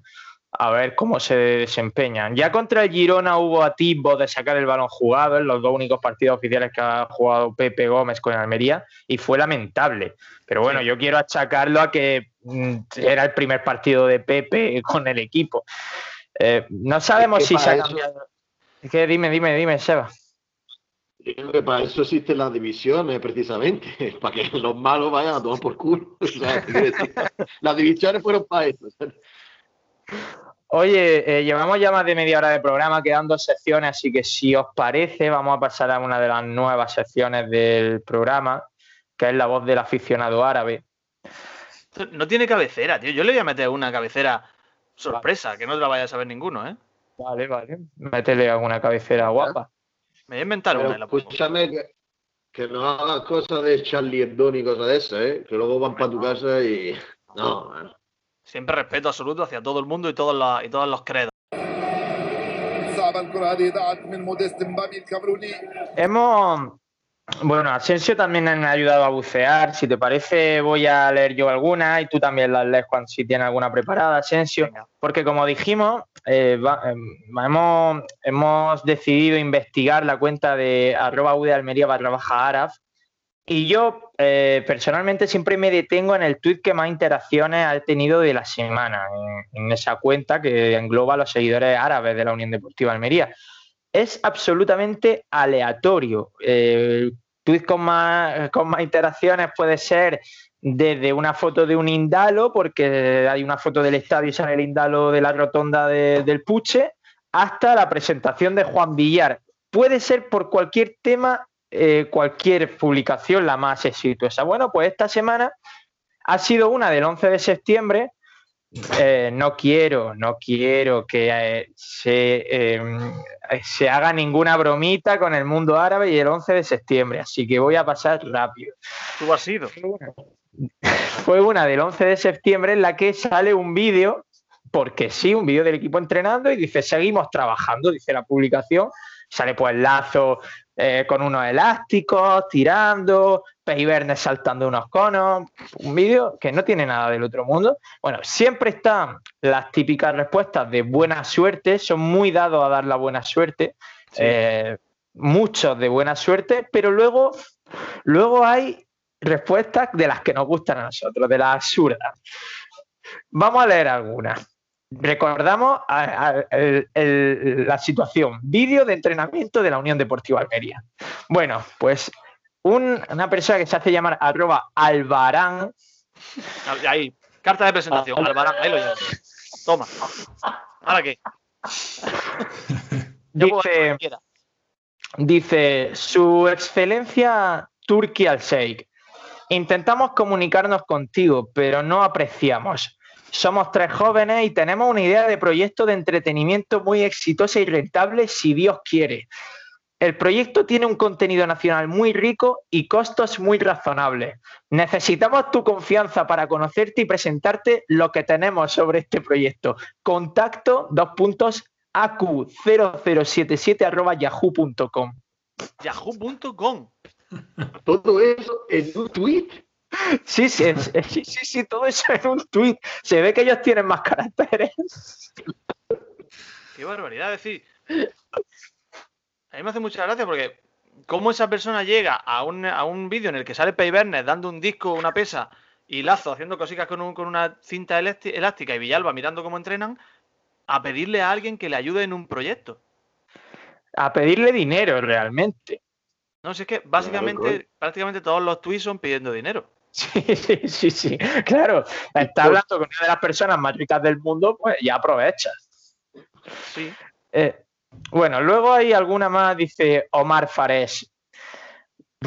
a ver cómo se desempeñan. Ya contra el Girona hubo atisbos de sacar el balón jugado en los dos únicos partidos oficiales que ha jugado Pepe Gómez con Almería y fue lamentable. Pero bueno, yo quiero achacarlo a que mm, era el primer partido de Pepe con el equipo. Eh, no sabemos si se ha cambiado. dime, dime, dime, Seba. Yo creo que para eso existen las divisiones, precisamente, para que los malos vayan a tomar por culo. las divisiones fueron para eso. Oye, eh, llevamos ya más de media hora de programa, quedan dos secciones, así que si os parece, vamos a pasar a una de las nuevas secciones del programa, que es la voz del aficionado árabe. No tiene cabecera, tío. Yo le voy a meter una cabecera sorpresa, que no te la vaya a saber ninguno, ¿eh? Vale, vale. Métele alguna cabecera guapa. Me voy a inventar una. escúchame que, no hagas cosas de Charlie Hebdo ni cosas de eso, ¿eh? Que luego van para tu casa y... No, man. Siempre respeto absoluto hacia todo el mundo y todos los, y todos los credos. Hemos. Bueno, Asensio también me ha ayudado a bucear. Si te parece, voy a leer yo alguna y tú también las lees cuando si tienes alguna preparada, Asensio. Porque como dijimos, eh, em, hemos, hemos, decidido investigar la cuenta de arroba de Almería barra baja Araf y yo eh, personalmente siempre me detengo en el tweet que más interacciones ha tenido de la semana, en, esa cuenta que engloba a los seguidores árabes de la Unión Deportiva Almería. Es absolutamente aleatorio. Eh, tweet con más, con más interacciones puede ser desde una foto de un indalo, porque hay una foto del estadio y sale el indalo de la rotonda del Puche, hasta la presentación de Juan Villar. Puede ser por cualquier tema eh, cualquier publicación la más exitosa. Bueno, pues esta semana ha sido una del 11 de septiembre. Eh, no quiero, no quiero que eh, se, se, haga ninguna bromita con el mundo árabe y el 11 de septiembre, así que voy a pasar rápido. ¿Tú has sido? Fue una del 11 de septiembre en la que sale un vídeo, porque sí, un vídeo del equipo entrenando y dice, seguimos trabajando, dice la publicación, sale pues Lazo eh, con unos elásticos, tirando, Peibernes saltando unos conos, un vídeo que no tiene nada del otro mundo. Bueno, siempre están las típicas respuestas de buena suerte, son muy dados a dar la buena suerte, eh, muchos de buena suerte, pero luego, luego hay respuestas de las que nos gustan a nosotros, de las absurdas. Vamos a leer algunas. Recordamos la situación, vídeo de entrenamiento de la Unión Deportiva Almería. Bueno, pues una persona que se hace llamar arroba Albarán. Ahí, carta de presentación, Albarán, ahí lo Toma. ¿Ahora qué? dice, dice, Su Excelencia Turki al Sheikh. Intentamos comunicarnos contigo, pero no apreciamos. Somos tres jóvenes y tenemos una idea de proyecto de entretenimiento muy exitosa y rentable si Dios quiere. El proyecto tiene un contenido nacional muy rico y costos muy razonables. Necesitamos tu confianza para conocerte y presentarte lo que tenemos sobre este proyecto. Contacto, dos puntos, acu0077.yahoo.com. Yahoo.com. Todo eso en un tweet. Sí, sí, sí, sí, sí, todo eso en un tweet. Se ve que ellos tienen más caracteres. Qué barbaridad, es decir. A mí me hace mucha gracia porque cómo esa persona llega a un, a un vídeo en el que sale Pay dando un disco, una pesa y Lazo haciendo cositas con, con una cinta elástica y Villalba mirando cómo entrenan, a pedirle a alguien que le ayude en un proyecto. A pedirle dinero realmente. No sé, es que básicamente, prácticamente todos los tweets son pidiendo dinero. Sí, sí, sí, sí. Claro, está hablando con una de las personas más ricas del mundo, pues ya aprovecha. Sí. Eh, bueno, luego hay alguna más, dice Omar Fares.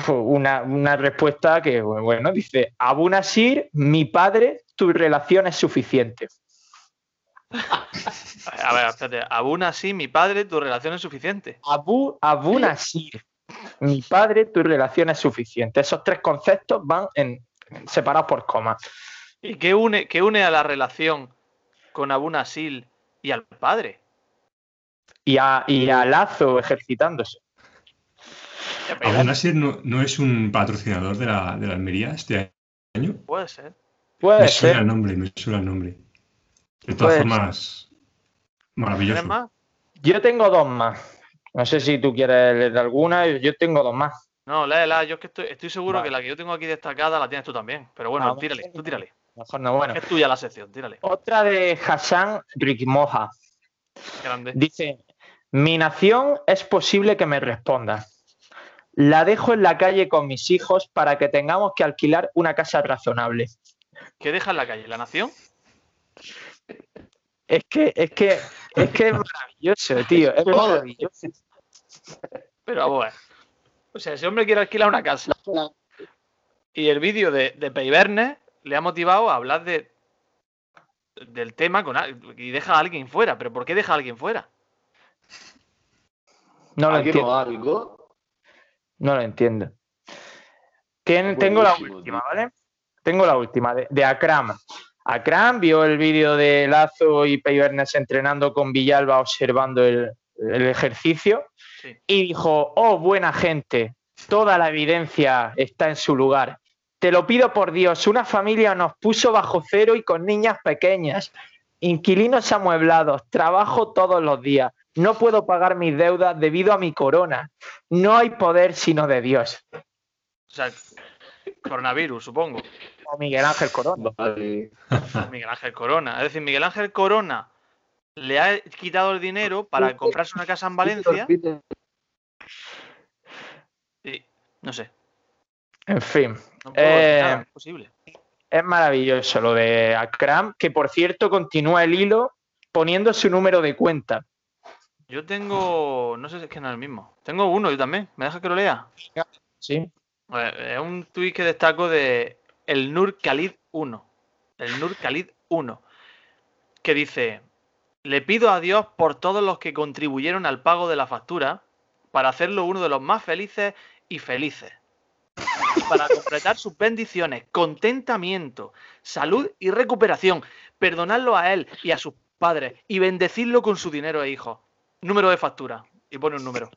Una, una, respuesta que, bueno, dice, Abu Nasir, mi padre, tu relación es suficiente. A ver, espérate, Abu Nasir, mi padre, tu relación es suficiente. Abu, Abu Nasir, mi padre, tu relación es suficiente. Esos tres conceptos van en, separados por comas. ¿Y qué une, qué une a la relación con Abu Nasir y al padre? y a, y a Lazo ejercitándose. ¿Abu Nasir no, no, es un patrocinador de la, de la Almería este año? Puede ser. Puede me ser. suena el nombre, me suena el nombre. De todas formas, maravilloso. más? Yo tengo dos más. No sé si tú quieres leer alguna, yo tengo dos más. No, léela, yo es que estoy, estoy seguro vale. que la que yo tengo aquí destacada la tienes tú también. Pero bueno, no, tírale, tú tírale. Mejor no, bueno. Es tuya la sección, tírale. Otra de Hassan Rikmoja. Grande. Dice, mi nación es posible que me responda. La dejo en la calle con mis hijos para que tengamos que alquilar una casa razonable. ¿Qué deja en la calle? ¿La nación? Es que, es que, es que es maravilloso, tío. Es maravilloso. Pero vamos a ver. O sea, ese hombre quiere alquilar una casa. Y el vídeo de, de le ha motivado a hablar de del tema con, y deja a alguien fuera. ¿Pero por qué deja a alguien fuera? No lo entiendo. Algo? No lo entiendo. Tengo la última, ¿vale? Tengo la última, de, de Akram. Akram vio el vídeo de Lazo y Peibernes entrenando con Villalba observando el, el ejercicio sí. y dijo, oh, buena gente, toda la evidencia está en su lugar. Te lo pido por Dios, una familia nos puso bajo cero y con niñas pequeñas, inquilinos amueblados, trabajo todos los días, no puedo pagar mis deudas debido a mi corona. No hay poder sino de Dios. O sea, coronavirus, supongo. O Miguel Ángel Corona. Vale. Miguel Ángel Corona. Es decir, Miguel Ángel Corona le ha quitado el dinero para comprarse una casa en Valencia. Y, no sé. En fin. No Eh, nada, es posible. Es maravilloso lo de Akram, que por cierto continúa el hilo poniendo su número de cuenta. Yo tengo. No sé si es que no es el mismo. Tengo uno, yo también. ¿Me deja que lo lea? Sí. Es un tuit que destaco de el Nur Khalid 1. El Nur Khalid 1. Que dice: Le pido a Dios por todos los que contribuyeron al pago de la factura para hacerlo uno de los más felices y felices. Y para completar sus bendiciones, contentamiento, salud y recuperación. Perdonarlo a él y a sus padres y bendecirlo con su dinero e hijos. Número de factura. Y pone un número.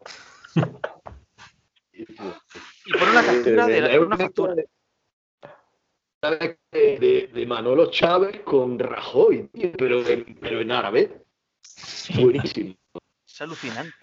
Y pone una captura de, la- una factura. De, de- de Manolo Chávez con Rajoy, tío, pero, en- pero en árabe. Buenísimo. Es alucinante.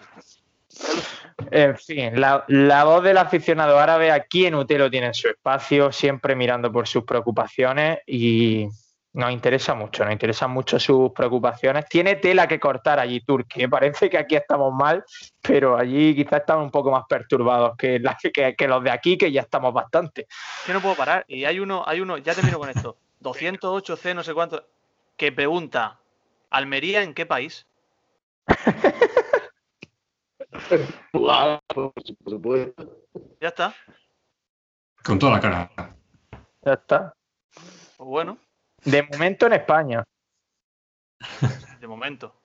En fin, la, la voz del aficionado árabe aquí en Utelo tiene su espacio, siempre mirando por sus preocupaciones y nos interesa mucho, nos interesan mucho sus preocupaciones. Tiene tela que cortar allí Turquía, parece que aquí estamos mal, pero allí quizás estamos un poco más perturbados que, la- que, que los de aquí, que ya estamos bastante. que no puedo parar. Y hay uno, hay uno, ya termino con esto. 208C, no sé cuánto, que pregunta: ¿Almería en qué país? Guau, por supuesto. Ya está. Con toda la cara. Ya está. Pues bueno, De momento en España. de momento.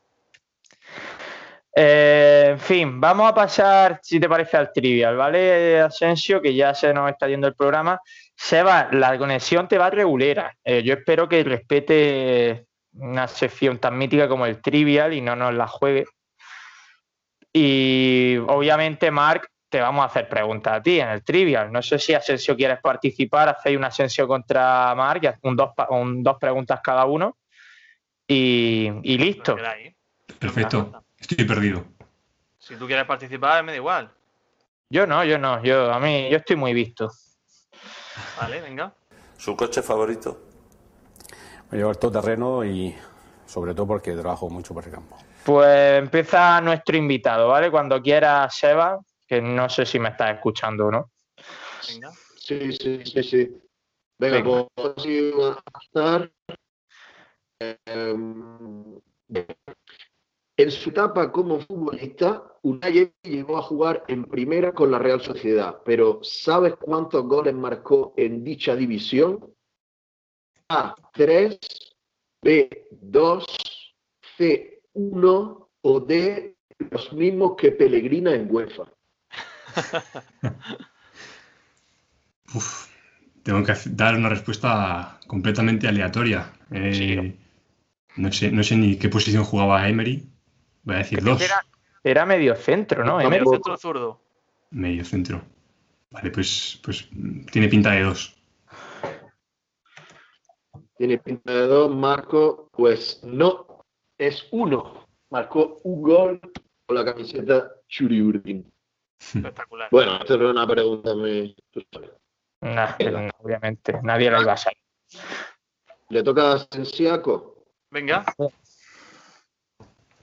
Eh, en fin, vamos a pasar, si te parece, al trivial, ¿vale, Asensio? Que ya se nos está yendo el programa. Seba, la conexión te va regulera. Eh, yo espero que respete una sección tan mítica como el trivial y no nos la juegue. Y obviamente, Marc, te vamos a hacer preguntas a ti en el trivial. No sé si Asensio quieres participar, hacéis un Asensio contra Marc, un dos, un dos preguntas cada uno. Y, y listo. Perfecto, estoy perdido. Si tú quieres participar, me da igual. Yo no, yo no, yo a mí, yo estoy muy visto. Vale, venga. ¿Su coche favorito? Me llevo el todoterreno y sobre todo porque trabajo mucho por el campo. Pues empieza nuestro invitado, ¿vale? Cuando quiera, Seba, que no sé si me estás escuchando o no. Venga. Sí, sí, sí, sí. Venga, Venga. pues así a estar. Eh, en su etapa como futbolista, Unai llegó a jugar en primera con la Real Sociedad, pero ¿sabes cuántos goles marcó en dicha división? A, 3, B, 2, C, 1 o D, los mismos que Pellegrina en UEFA. Uf, tengo que dar una respuesta completamente aleatoria. Eh, sí. no, sé, no sé ni qué posición jugaba Emery, Voy a decir dos. Era, era, medio centro, ¿no? Medio centro zurdo. Medio centro. Vale, pues, pues tiene pinta de dos. Tiene pinta de dos, Marco. Pues no, es uno. Marcó un gol con la camiseta Churi Urdin. Espectacular. Bueno, es una pregunta muy... Nah, no, obviamente, nadie la iba a saber. ¿Le toca a Sensiaco? Venga.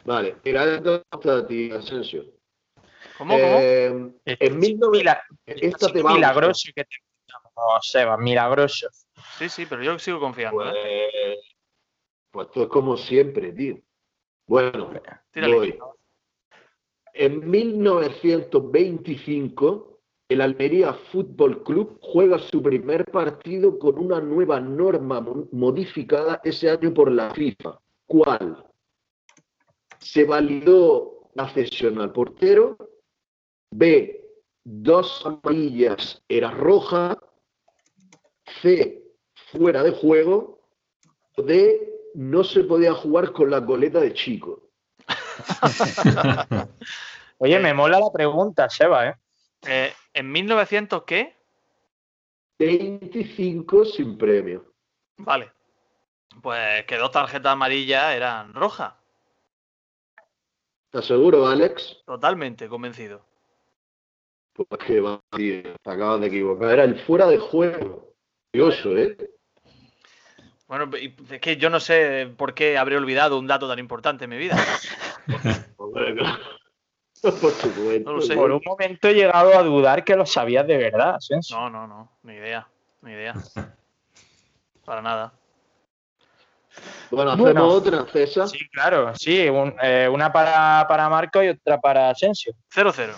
Vale, mira, esto a ti, Asensio. ¿Cómo, cómo? Eh, en mil Mila, esta te va milagroso que te no, Seba, milagroso. Sí, sí, pero yo sigo confiando. Pues, ¿eh? pues esto es como siempre, tío. Bueno, Tírale. voy. En 1925, el Almería Fútbol Club juega su primer partido con una nueva norma modificada ese año por la FIFA. ¿Cuál? se validó la cesión al portero. B, dos amarillas era roja. C, fuera de juego. D, no se podía jugar con la goleta de chico. Oye, me mola la pregunta, Seba, ¿eh? eh ¿En 1900 qué? 25 sin premio. Vale. Pues que dos tarjetas amarillas eran rojas. ¿Estás seguro, Alex? Totalmente convencido. Pues que va, tío, te acabas de equivocar. Era el fuera de juego. Curioso, ¿eh? Bueno, es que yo no sé por qué habré olvidado un dato tan importante en mi vida. Por supuesto. No lo sé. Por un momento he llegado a dudar que lo sabías de verdad, Asensio. No, no, no. Ni idea. Ni idea. Para nada. Bueno, hacemos Bueno. otra, César. Sí, claro, sí. un- eh, una para, para Marco y otra para Asensio. 0-0.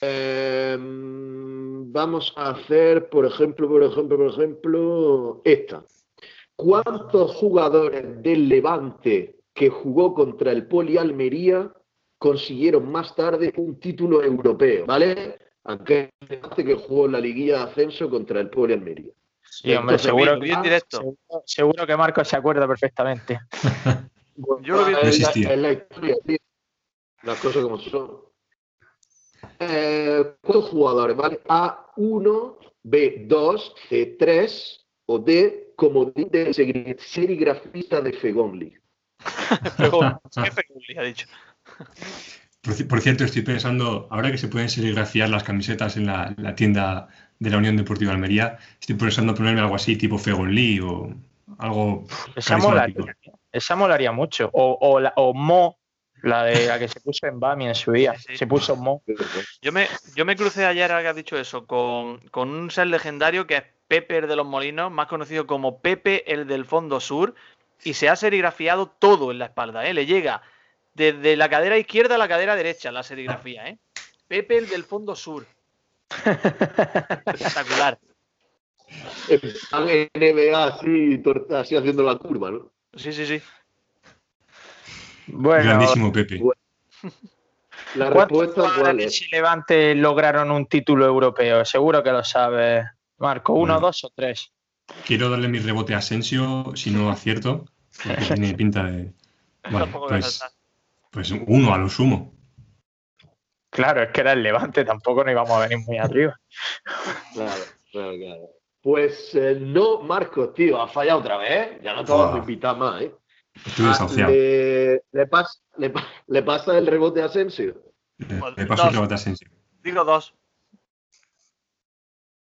Eh, vamos a hacer, por ejemplo, por ejemplo, por ejemplo, esta. ¿Cuántos jugadores del Levante que jugó contra el Poli Almería consiguieron más tarde un título europeo? ¿Vale? Aunque Levante que jugó en la liguilla de ascenso contra el Poli Almería. Sí, hombre, Entonces, seguro, bien, bien que, directo. seguro, seguro que Marco se acuerda perfectamente. Yo lo vi- es, la, es la historia, tío. Las cosas como son. Eh, ¿Cuántos jugadores? ¿Vale? A1, B2, C3 o D como de segri- serigrafista de Fegonli. ¿Qué Feguli ha dicho? Por, ci- por cierto, estoy pensando, ahora que se pueden serigrafiar las camisetas en la, la tienda de la Unión Deportiva Almería, estoy pensando ponerme algo así, tipo Fegon Lee o algo Esa molaría, esa molaría mucho. O, o, la- o Mo, la de la que se puso en Bami en su día. Sí, sí. Se puso Mo. Yo me, yo me crucé ayer, ahora que has dicho eso, con, con un ser legendario que el de los Molinos, más conocido como Pepe el del Fondo Sur, y se ha serigrafiado todo en la espalda, ¿eh? Le llega desde la cadera izquierda a la cadera derecha la serigrafía, ¿eh? Pepe el del Fondo Sur. Espectacular. En NBA así, así haciendo la curva, ¿no? Sí, sí, sí. Bueno, Grandísimo Pepe. La ¿cuántos respuesta cuál jugadores es? si Levante lograron un título europeo? Seguro que lo sabes. Marco, ¿uno, Bueno. dos o tres? Quiero darle mi rebote a Asensio, si no acierto, porque tiene pinta de... Vale, pues. Pues uno a lo sumo. Claro, es que era el Levante, tampoco nos íbamos a venir muy arriba. Claro, claro, claro. Pues eh, no, Marcos, tío, ha fallado otra vez, ¿eh? Ya no te vamos a invitar más, ¿eh? Estoy Ah, desahuciado. le, le pas- le pa- le pasa el rebote a Asensio. Le, Pues le paso el rebote a Asensio. Digo dos.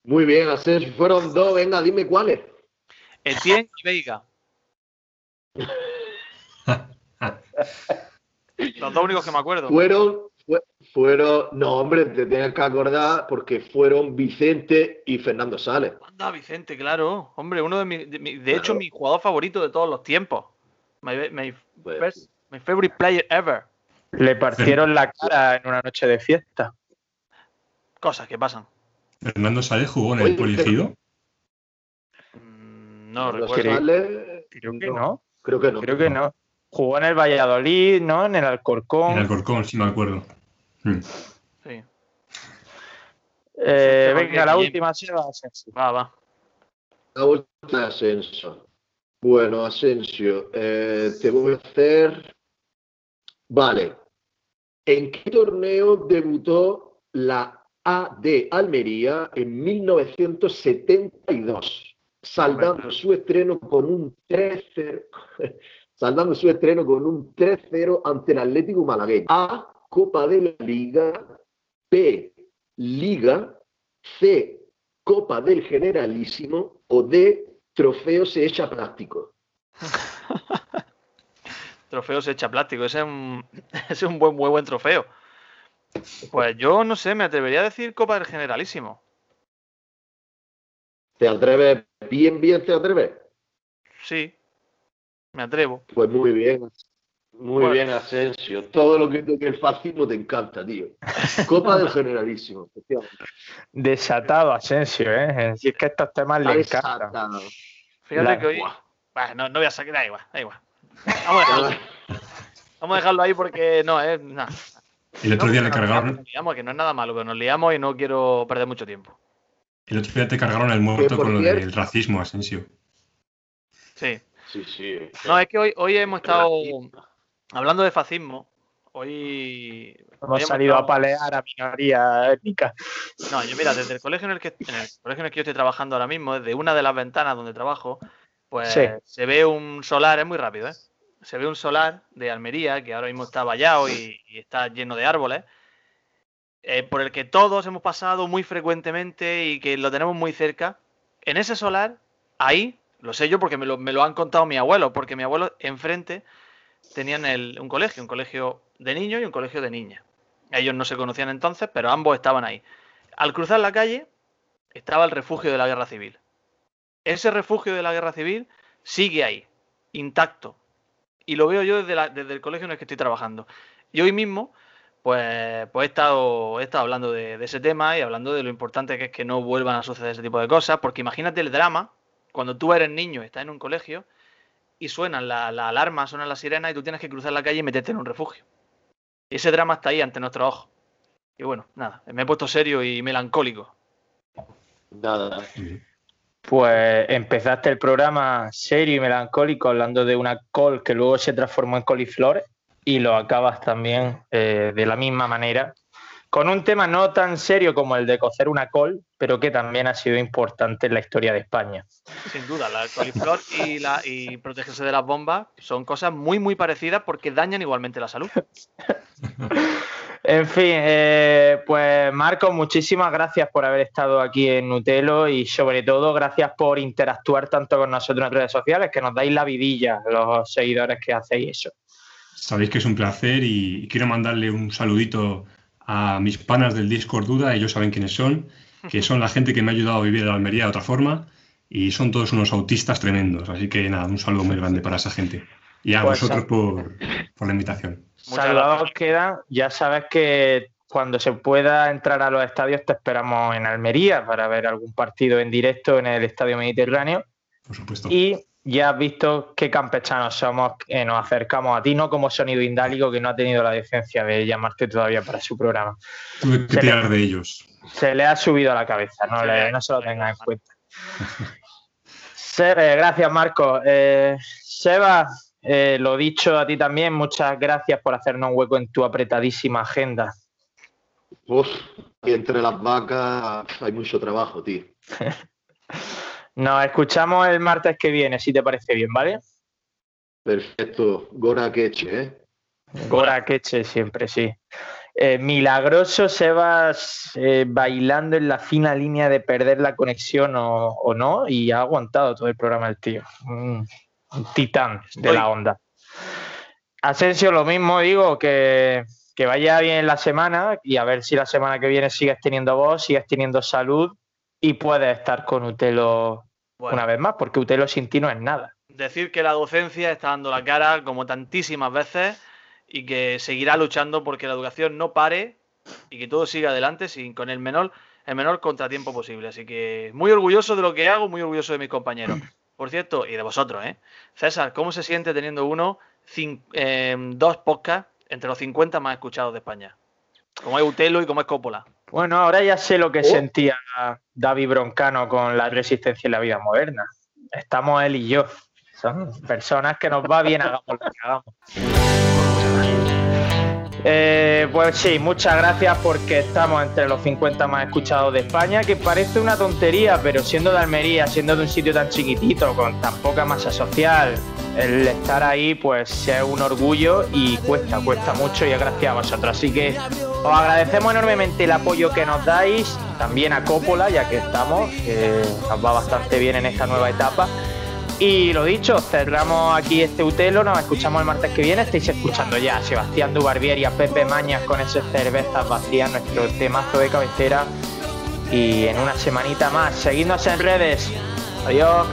Muy bien, Asensio. Fueron dos, venga, dime cuáles. Etienne y Veiga. Los dos únicos que me acuerdo. Fueron, fue- fueron, no, hombre, te tienes que acordar porque fueron Vicente y Fernando Sales. Anda, Vicente, claro. Hombre, uno de mis. De, mi- de hecho, mi jugador favorito de todos los tiempos. My, my Pues, best- my favorite player ever. Le partieron la cara en una noche de fiesta. Cosas que pasan. Fernando Sales jugó en el Poligido. Mm, No recuerdo. Sales, Creo que no, Creo que no. creo que no. Jugó en el Valladolid, ¿no? En el Alcorcón. En Alcorcón, sí me acuerdo. Mm. Sí. Eh, venga, la bien. última se va a Asensio. Va, va. La de Asensio. Bueno, Asensio, eh, te voy a hacer. Vale. ¿En qué torneo debutó la AD Almería en 1972? Saldando su estreno con un 3-0. Saldando su estreno con un 3-0 ante el Atlético Malagueño. A. Copa de la Liga. B. Liga. C. Copa del Generalísimo o D, trofeo se echa plástico. Trofeo se echa plástico. Ese es un, ese es un buen, muy buen trofeo. Pues yo no sé, me atrevería a decir Copa del Generalísimo. ¿Te atreves? Bien, bien, ¿te atreves? Sí, me atrevo. Pues muy bien. Muy Bueno. bien, Asensio. Todo lo que toque el fascismo te encanta, tío. Copa del Generalísimo. Desatado Asensio, ¿eh? Si es que estos temas le encantan. desatado. Fíjate La- que hoy. Bah, no, no voy a sacar, da igual, da igual. Vamos a dejarlo, vamos a dejarlo ahí porque no, es nada. El otro No, día le cargaron, nos liamos, que no es nada malo, pero nos liamos y no quiero perder mucho tiempo. el otro día te cargaron el muerto con lo del racismo, Asensio. Sí. Sí, sí. No, es que hoy, hoy hemos estado hablando de fascismo. Hoy. hoy Hemos salido estado- a palear a minoría étnica. No, yo mira, desde el colegio en el que en el colegio en el que yo estoy trabajando ahora mismo, desde una de las ventanas donde trabajo, pues Sí. se ve un solar, es muy rápido, ¿eh? Se ve un solar de Almería que ahora mismo está vallado y, y está lleno de árboles, eh, por el que todos hemos pasado muy frecuentemente y que lo tenemos muy cerca. En ese solar, ahí, lo sé yo porque me lo, han contado mi abuelo, porque mi abuelo enfrente tenían un colegio, un colegio de niños y un colegio de niñas. Ellos no se conocían entonces, pero ambos estaban ahí. Al cruzar la calle estaba el refugio de la guerra civil. Ese refugio de la guerra civil sigue ahí, intacto. Y lo veo yo desde, la- desde el colegio en el que estoy trabajando. Y hoy mismo, pues, pues he, estado, he estado hablando de, de ese tema y hablando de lo importante que es que no vuelvan a suceder ese tipo de cosas. Porque imagínate el drama cuando tú eres niño, estás en un colegio y suenan la, la alarma, suenan las sirenas y tú tienes que cruzar la calle y meterte en un refugio. Y ese drama está ahí ante nuestros ojos. Y bueno, nada, me he puesto serio y melancólico. Nada. Pues empezaste el programa serio y melancólico hablando de una col que luego se transformó en coliflor y lo acabas también eh, de la misma manera con un tema no tan serio como el de cocer una col, pero que también ha sido importante en la historia de España. Sin duda, la coliflor y, la, y protegerse de las bombas son cosas muy, muy parecidas porque dañan igualmente la salud. En fin, eh, pues Marco, muchísimas gracias por haber estado aquí en Nutelo y sobre todo gracias por interactuar tanto con nosotros en redes sociales, que nos dais la vidilla, los seguidores que hacéis eso. Sabéis que es un placer y quiero mandarle un saludito a mis panas del Discord Duda, ellos saben quiénes son, que son la gente que me ha ayudado a vivir en la Almería de otra forma y son todos unos autistas tremendos. Así que nada, un saludo muy grande para esa gente. Y a Pues, vosotros por, por la invitación. Saludados quedan. Ya sabes que cuando se pueda entrar a los estadios te esperamos en Almería para ver algún partido en directo en el Estadio Mediterráneo. Por supuesto. Y ya has visto qué campechanos somos, que nos acercamos a ti, no como sonido indálico que no ha tenido la decencia de llamarte todavía para su programa. Tuve que se le- tirar de ellos. Se le ha subido a la cabeza, no, Se le- le- no se lo se le- tenga en cuenta. Se- eh, gracias, Marco. Eh, Seba, eh, lo dicho a ti también, muchas gracias por hacernos un hueco en tu apretadísima agenda. Uf, y entre las vacas hay mucho trabajo, tío. Nos escuchamos el martes que viene, si te parece bien, ¿vale? Perfecto. Gora Queche, ¿eh? Gora Queche siempre, sí. Eh, milagroso Sebas eh, bailando en la fina línea de perder la conexión o, o no y ha aguantado todo el programa el tío. Un titán de la onda. Asensio, lo mismo digo, que, que vaya bien la semana y a ver si la semana que viene sigues teniendo voz, sigues teniendo salud y puedes estar con Utelo Bueno. una vez más, porque Utelo sin ti no es nada. Decir que la docencia está dando la cara como tantísimas veces y que seguirá luchando porque la educación no pare y que todo siga adelante sin, con el menor, el menor contratiempo posible. Así que muy orgulloso de lo que hago, muy orgulloso de mis compañeros. Por cierto, y de vosotros, ¿eh? César, ¿cómo se siente teniendo uno, eh, dos podcasts entre los 50 más escuchados de España? Como es Utelo y como es Coppola. Bueno, ahora ya sé lo que Oh. sentía David Broncano con la resistencia en la vida moderna. Estamos él y yo. Son personas que nos va bien, hagamos lo que hagamos. Eh, pues sí, muchas gracias porque estamos entre los 50 más escuchados de España, que parece una tontería, pero siendo de Almería, siendo de un sitio tan chiquitito, con tan poca masa social, el estar ahí pues es un orgullo y cuesta, cuesta mucho y es gracias a vosotros. Así que os agradecemos enormemente el apoyo que nos dais, también a Coppola, ya que estamos, que nos va bastante bien en esta nueva etapa. Y lo dicho, cerramos aquí este Utelo, nos escuchamos el martes que viene. Estáis escuchando ya a Sebastián Dubarbier y a Pepe Mañas con esas cervezas vacías, nuestro temazo de cabecera. Y en una semanita más, seguidnos en redes. Adiós.